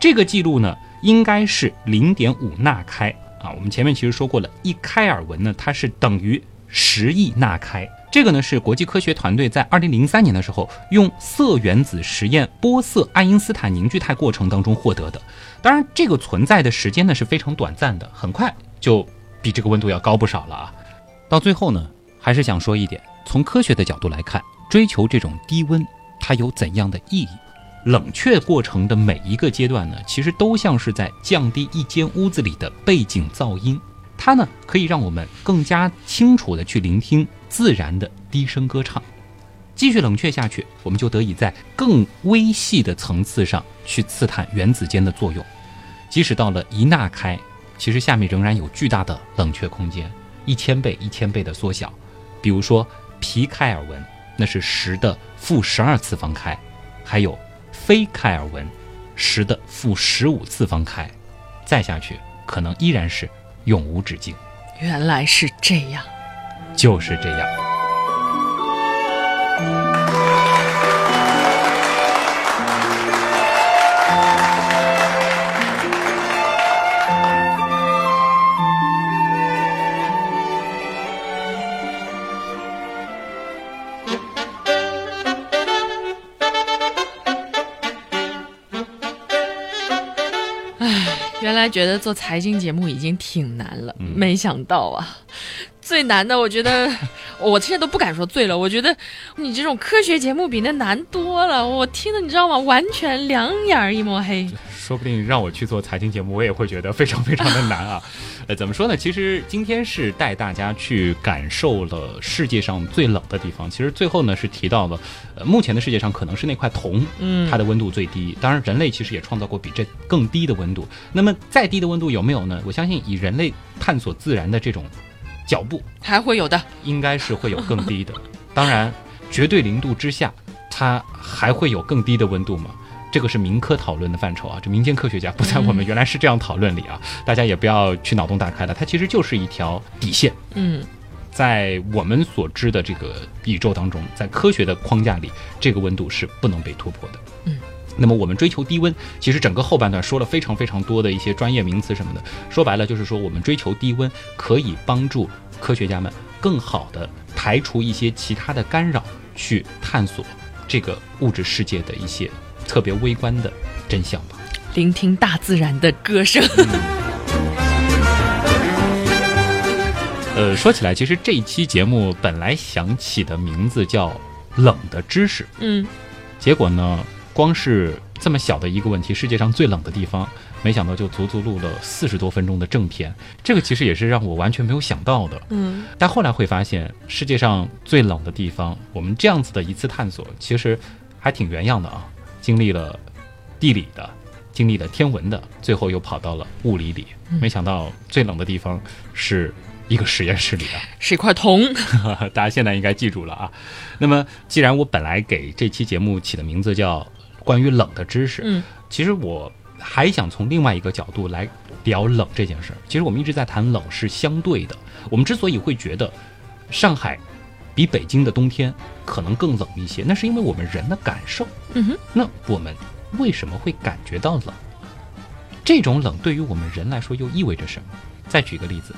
这个记录呢，应该是零点五纳开啊。我们前面其实说过了，一开尔文呢，它是等于十亿纳开。这个呢是国际科学团队在二零零三年的时候用色原子实验波色爱因斯坦凝聚态过程当中获得的。当然，这个存在的时间呢是非常短暂的，很快就比这个温度要高不少了啊。到最后呢，还是想说一点，从科学的角度来看，追求这种低温它有怎样的意义？冷却过程的每一个阶段呢，其实都像是在降低一间屋子里的背景噪音。它呢，可以让我们更加清楚地去聆听自然的低声歌唱。继续冷却下去，我们就得以在更微细的层次上去刺探原子间的作用。即使到了一纳开，其实下面仍然有巨大的冷却空间，一千倍、一千倍的缩小。比如说皮开尔文，那是十的负十二次方开；还有非开尔文，十的负十五次方开。再下去，可能依然是。永无止境，
原来是这样，
就是这样。
来觉得做财经节目已经挺难了，没想到啊，最难的，我觉得 我现在都不敢说醉了。我觉得你这种科学节目比那难多了，我听的你知道吗？完全两眼一抹黑。
说不定让我去做财经节目，我也会觉得非常非常的难啊。呃，怎么说呢？其实今天是带大家去感受了世界上最冷的地方。其实最后呢是提到了，呃，目前的世界上可能是那块铜，
嗯，
它的温度最低。当然，人类其实也创造过比这更低的温度。那么再低的温度有没有呢？我相信以人类探索自然的这种脚步，
还会有的，
应该是会有更低的。当然，绝对零度之下，它还会有更低的温度吗？这个是民科讨论的范畴啊，这民间科学家不在我们原来是这样讨论里啊，大家也不要去脑洞大开了，它其实就是一条底线。
嗯，
在我们所知的这个宇宙当中，在科学的框架里，这个温度是不能被突破的。
嗯。
那么我们追求低温，其实整个后半段说了非常非常多的一些专业名词什么的，说白了就是说我们追求低温可以帮助科学家们更好的排除一些其他的干扰，去探索这个物质世界的一些特别微观的真相吧。
聆听大自然的歌声。
呃，说起来，其实这一期节目本来想起的名字叫《冷的知识》，
嗯，
结果呢？光是这么小的一个问题，世界上最冷的地方，没想到就足足录了四十多分钟的正片。这个其实也是让我完全没有想到的。
嗯，
但后来会发现，世界上最冷的地方，我们这样子的一次探索，其实还挺原样的啊。经历了地理的，经历了天文的，最后又跑到了物理里。没想到最冷的地方是一个实验室里的，
是一块铜。
大家现在应该记住了啊。那么，既然我本来给这期节目起的名字叫。关于冷的知识，
嗯，
其实我还想从另外一个角度来聊冷这件事儿。其实我们一直在谈冷是相对的。我们之所以会觉得上海比北京的冬天可能更冷一些，那是因为我们人的感受。
嗯哼，
那我们为什么会感觉到冷？这种冷对于我们人来说又意味着什么？再举个例子，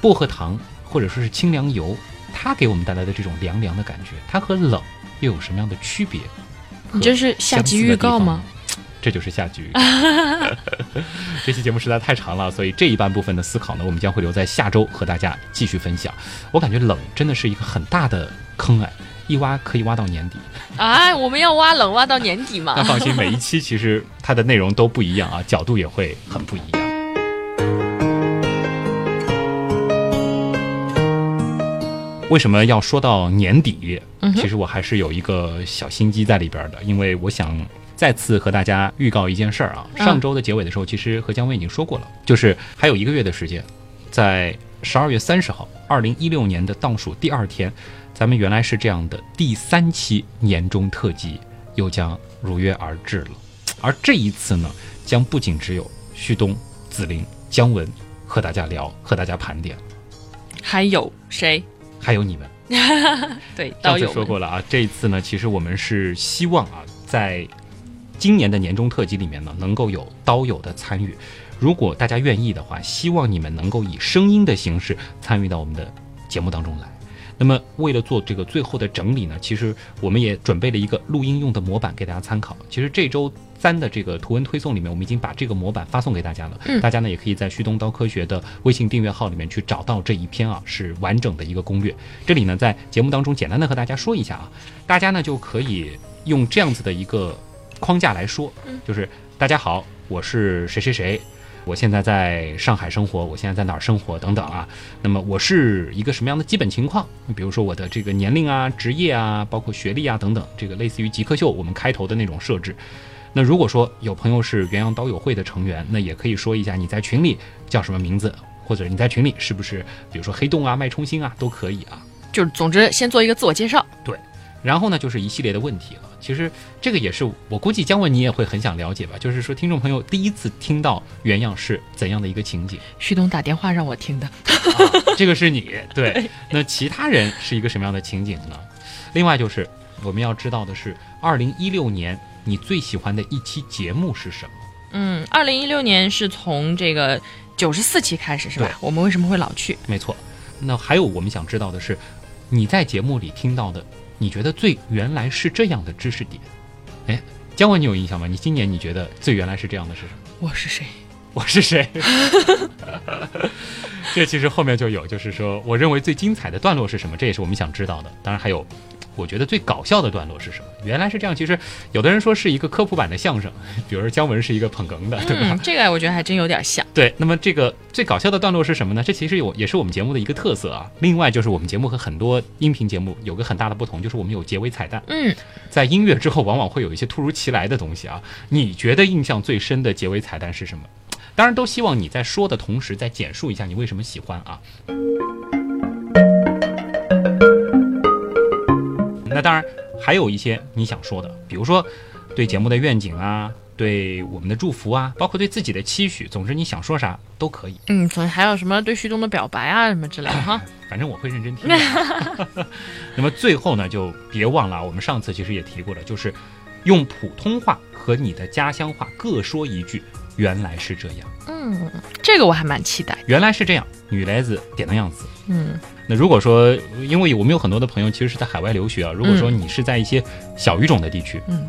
薄荷糖或者说是清凉油，它给我们带来的这种凉凉的感觉，它和冷又有什么样的区别？
你这是下集预告吗？
这就是下局。这期节目实在太长了，所以这一半部分的思考呢，我们将会留在下周和大家继续分享。我感觉冷真的是一个很大的坑哎，一挖可以挖到年底。
哎，我们要挖冷挖到年底吗？
那放心，每一期其实它的内容都不一样啊，角度也会很不一样。为什么要说到年底？其实我还是有一个小心机在里边的，因为我想再次和大家预告一件事儿啊。上周的结尾的时候，其实和姜文已经说过了，就是还有一个月的时间，在十二月三十号，二零一六年的倒数第二天，咱们原来是这样的第三期年终特辑又将如约而至了。而这一次呢，将不仅只有旭东、紫菱、姜文和大家聊，和大家盘点，
还有谁？
还有你们，
对，
上次说过了啊。这一次呢，其实我们是希望啊，在今年的年终特辑里面呢，能够有刀友的参与。如果大家愿意的话，希望你们能够以声音的形式参与到我们的节目当中来。那么，为了做这个最后的整理呢，其实我们也准备了一个录音用的模板给大家参考。其实这周三的这个图文推送里面，我们已经把这个模板发送给大家了。
嗯，
大家呢也可以在旭东刀科学的微信订阅号里面去找到这一篇啊，是完整的一个攻略。这里呢，在节目当中简单的和大家说一下啊，大家呢就可以用这样子的一个框架来说，就是大家好，我是谁谁谁。我现在在上海生活，我现在在哪儿生活等等啊？那么我是一个什么样的基本情况？你比如说我的这个年龄啊、职业啊、包括学历啊等等，这个类似于极客秀我们开头的那种设置。那如果说有朋友是元阳刀友会的成员，那也可以说一下你在群里叫什么名字，或者你在群里是不是比如说黑洞啊、脉冲星啊都可以啊。
就是总之先做一个自我介绍。
对。然后呢，就是一系列的问题了。其实这个也是我估计姜文你也会很想了解吧？就是说，听众朋友第一次听到原样是怎样的一个情景？
旭东打电话让我听的，
这个是你 对。那其他人是一个什么样的情景呢？另外就是我们要知道的是，二零一六年你最喜欢的一期节目是什么？
嗯，二零一六年是从这个九十四期开始是吧？我们为什么会老去？
没错。那还有我们想知道的是，你在节目里听到的。你觉得最原来是这样的知识点，哎，姜文，你有印象吗？你今年你觉得最原来是这样的是什么？
我是谁？
我是谁？这其实后面就有，就是说，我认为最精彩的段落是什么？这也是我们想知道的。当然还有。我觉得最搞笑的段落是什么？原来是这样。其实有的人说是一个科普版的相声，比如说姜文是一个捧哏的，对吧？
这个我觉得还真有点像。
对，那么这个最搞笑的段落是什么呢？这其实有也是我们节目的一个特色啊。另外就是我们节目和很多音频节目有个很大的不同，就是我们有结尾彩蛋。
嗯，
在音乐之后往往会有一些突如其来的东西啊。你觉得印象最深的结尾彩蛋是什么？当然都希望你在说的同时再简述一下你为什么喜欢啊。那当然。还有一些你想说的，比如说对节目的愿景啊，对我们的祝福啊，包括对自己的期许，总之你想说啥都可以。
嗯，所以还有什么对旭东的表白啊什么之类的哈。
反正我会认真听。那么最后呢，就别忘了啊，我们上次其实也提过了，就是用普通话和你的家乡话各说一句。原来是这样，
嗯，这个我还蛮期待。
原来是这样，女来子点的样子。
嗯，
那如果说，因为我们有很多的朋友其实是在海外留学啊，如果说你是在一些小语种的地区，
嗯，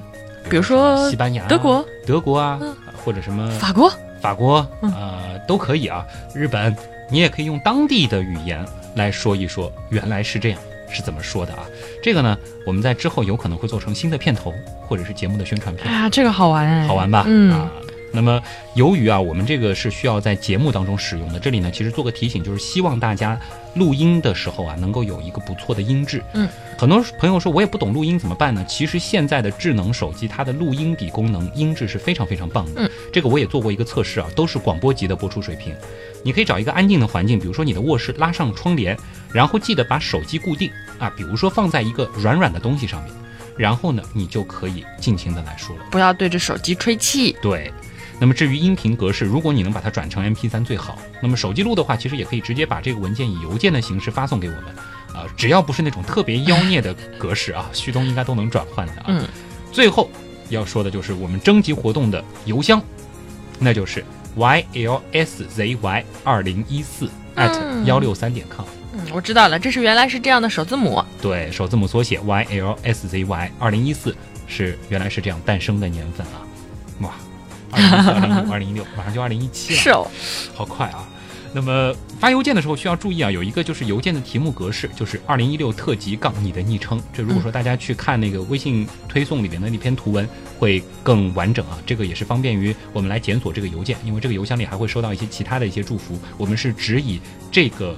比
如说
西班牙、
德国、
德国啊，或者什么
法国、
法国，呃，都可以啊。日本，你也可以用当地的语言来说一说，原来是这样。是怎么说的啊？这个呢，我们在之后有可能会做成新的片头，或者是节目的宣传片。
哎呀，这个好玩哎，
好玩吧？嗯啊。那么，由于啊，我们这个是需要在节目当中使用的，这里呢，其实做个提醒，就是希望大家录音的时候啊，能够有一个不错的音质。
嗯，
很多朋友说我也不懂录音怎么办呢？其实现在的智能手机它的录音笔功能音质是非常非常棒的。
嗯，
这个我也做过一个测试啊，都是广播级的播出水平。你可以找一个安静的环境，比如说你的卧室，拉上窗帘，然后记得把手机固定啊，比如说放在一个软软的东西上面，然后呢，你就可以尽情的来说了，
不要对着手机吹气。
对。那么至于音频格式，如果你能把它转成 MP3 最好。那么手机录的话，其实也可以直接把这个文件以邮件的形式发送给我们，啊，只要不是那种特别妖孽的格式啊，旭东应该都能转换的啊。
嗯。
最后要说的就是我们征集活动的邮箱，那就是。ylszy 二零一四 at 幺六三点 com。
嗯，我知道了，这是原来是这样的首字母。
对，首字母缩写 ylszy 二零一四是原来是这样诞生的年份啊！哇，二零一四、二零一五、二零一六，马上就二零一七了，
是哦，
好快啊！那么发邮件的时候需要注意啊，有一个就是邮件的题目格式，就是二零一六特级杠你的昵称。这如果说大家去看那个微信推送里面的那篇图文，会更完整啊。这个也是方便于我们来检索这个邮件，因为这个邮箱里还会收到一些其他的一些祝福。我们是只以这个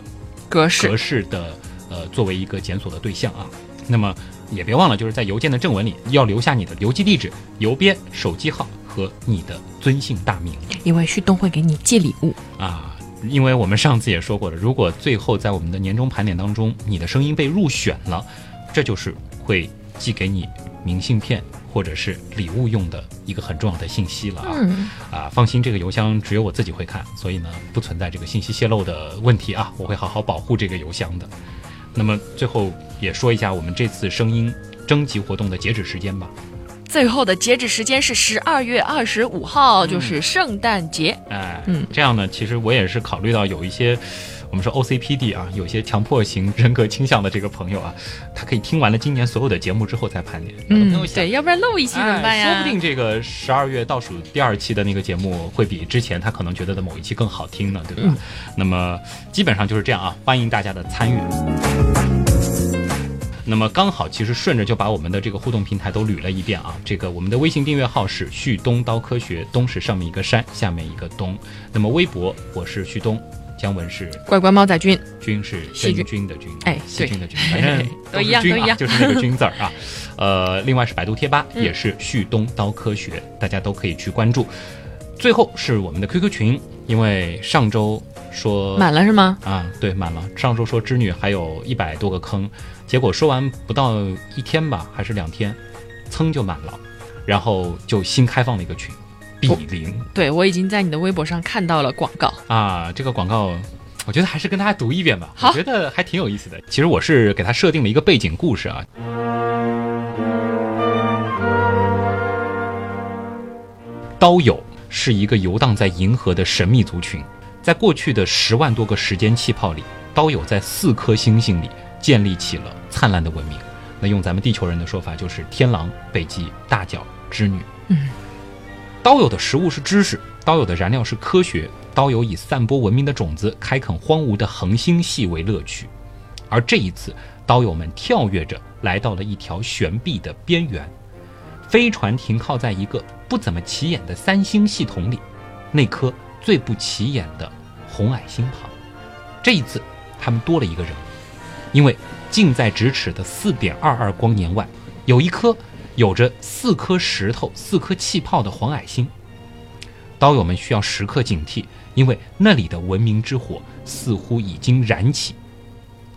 格式
格式的呃作为一个检索的对象啊。那么也别忘了，就是在邮件的正文里要留下你的邮寄地址、邮编、手机号和你的尊姓大名，
因为旭东会给你寄礼物
啊。因为我们上次也说过了，如果最后在我们的年终盘点当中，你的声音被入选了，这就是会寄给你明信片或者是礼物用的一个很重要的信息了啊！啊，放心，这个邮箱只有我自己会看，所以呢，不存在这个信息泄露的问题啊，我会好好保护这个邮箱的。那么最后也说一下我们这次声音征集活动的截止时间吧。
最后的截止时间是十二月二十五号，就是圣诞节。
哎，嗯，这样呢，其实我也是考虑到有一些，我们说 OCPD 啊，有些强迫型人格倾向的这个朋友啊，他可以听完了今年所有的节目之后再盘点。
嗯，对，要不然漏一期怎么办
呀？说不定这个十二月倒数第二期的那个节目会比之前他可能觉得的某一期更好听呢，对吧？那么基本上就是这样啊，欢迎大家的参与。那么刚好，其实顺着就把我们的这个互动平台都捋了一遍啊。这个我们的微信订阅号是旭东刀科学，东是上面一个山，下面一个东。那么微博我是旭东，姜文是
乖乖猫仔君，
君是细菌的菌，
哎，
细菌的菌，反正
都一样，
都
一样，
就是那个菌字儿啊。呃，另外是百度贴吧，也是旭东刀科学，大家都可以去关注。最后是我们的 QQ 群，因为上周说
满了是吗？
啊，对，满了。上周说织女还有一百多个坑。结果说完不到一天吧，还是两天，噌就满了，然后就新开放了一个群，比零。
对我已经在你的微博上看到了广告
啊，这个广告，我觉得还是跟大家读一遍吧，
我
觉得还挺有意思的。其实我是给他设定了一个背景故事啊，刀友是一个游荡在银河的神秘族群，在过去的十万多个时间气泡里，刀友在四颗星星里。建立起了灿烂的文明。那用咱们地球人的说法，就是天狼、北极、大角、织女。
嗯，
刀友的食物是知识，刀友的燃料是科学，刀友以散播文明的种子，开垦荒芜的恒星系为乐趣。而这一次，刀友们跳跃着来到了一条悬臂的边缘，飞船停靠在一个不怎么起眼的三星系统里，那颗最不起眼的红矮星旁。这一次，他们多了一个人。因为近在咫尺的四点二二光年外，有一颗有着四颗石头、四颗气泡的黄矮星。刀友们需要时刻警惕，因为那里的文明之火似乎已经燃起。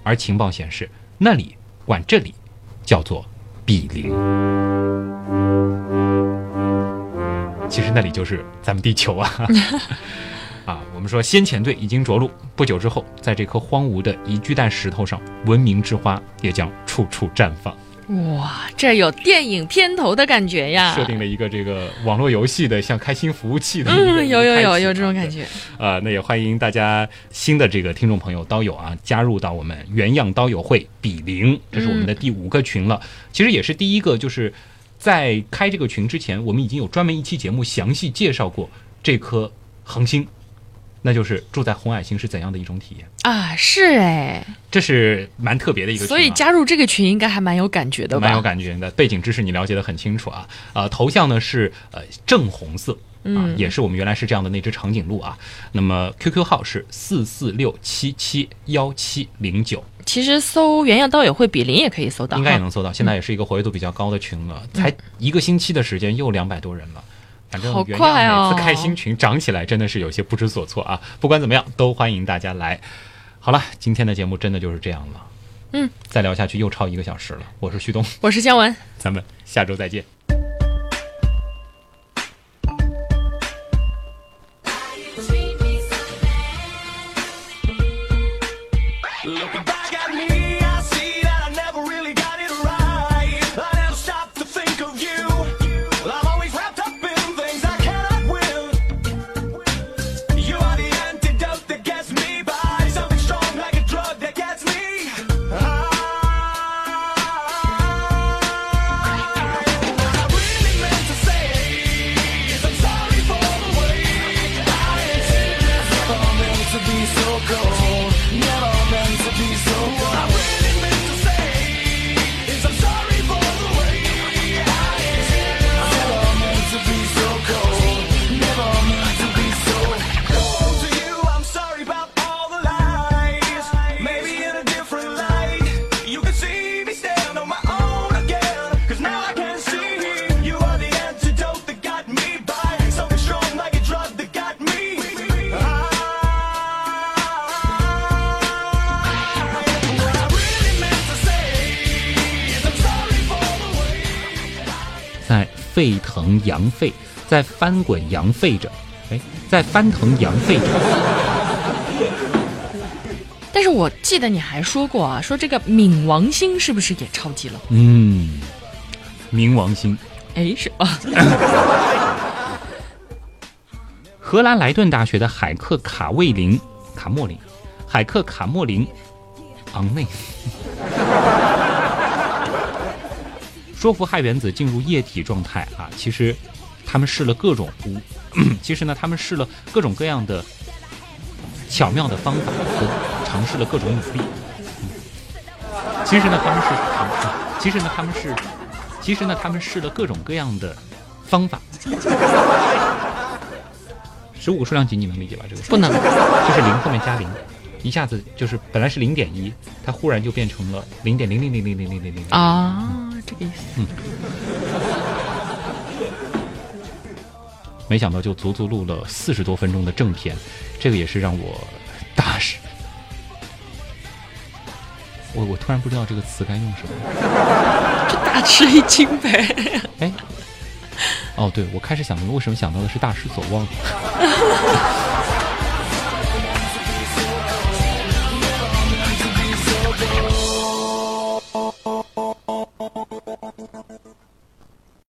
而情报显示，那里管这里叫做比邻。其实那里就是咱们地球啊。啊，我们说先遣队已经着陆，不久之后，在这颗荒芜的一巨蛋石头上，文明之花也将处处绽放。
哇，这有电影片头的感觉呀！
设定了一个这个网络游戏的像开心服务器的，
嗯，有有有有这种感觉。
啊，那也欢迎大家新的这个听众朋友刀友啊，加入到我们原样刀友会比邻，这是我们的第五个群了。其实也是第一个，就是在开这个群之前，我们已经有专门一期节目详细介绍过这颗恒星。那就是住在红矮星是怎样的一种体验
啊？是哎，
这是蛮特别的一个，
所以加入这个群应该还蛮有感觉的
吧？蛮有感觉的，背景知识你了解的很清楚啊。呃，头像呢是呃正红色啊，也是我们原来是这样的那只长颈鹿啊。那么 QQ 号是四四六七七幺七零九。
其实搜原样刀友会比邻也可以搜到，
应该也能搜到。现在也是一个活跃度比较高的群了，才一个星期的时间又两百多人了。反正原样每次开新群涨起来真的是有些不知所措啊！不管怎么样，都欢迎大家来。好了，今天的节目真的就是这样了。
嗯，
再聊下去又超一个小时了。我是旭东，
我是姜文，
咱们下周再见。沸腾扬沸，在翻滚扬沸着，哎，在翻腾扬沸着。
但是我记得你还说过啊，说这个冥王星是不是也超级了？
嗯，冥王星，
哎，是啊。
荷兰莱顿大学的海克卡卫林卡莫林，海克卡莫林昂内。说服氦原子进入液体状态啊，其实他们试了各种无，其实呢，他们试了各种各样的巧妙的方法和尝试了各种努力。其实呢，他们是尝，其实呢，他们是，其实呢，他们试了各种各样的方法。十五个数量级你能理解吧？这个
不能，
就是零后面加零。一下子就是本来是零点一，它忽然就变成了零点零零零零零零零零
啊，这个意思。
嗯，没想到就足足录了四十多分钟的正片，这个也是让我大失。我我突然不知道这个词该用什么，
就大吃一惊呗。
哎，哦，对，我开始想，为什么想到的是大失所望？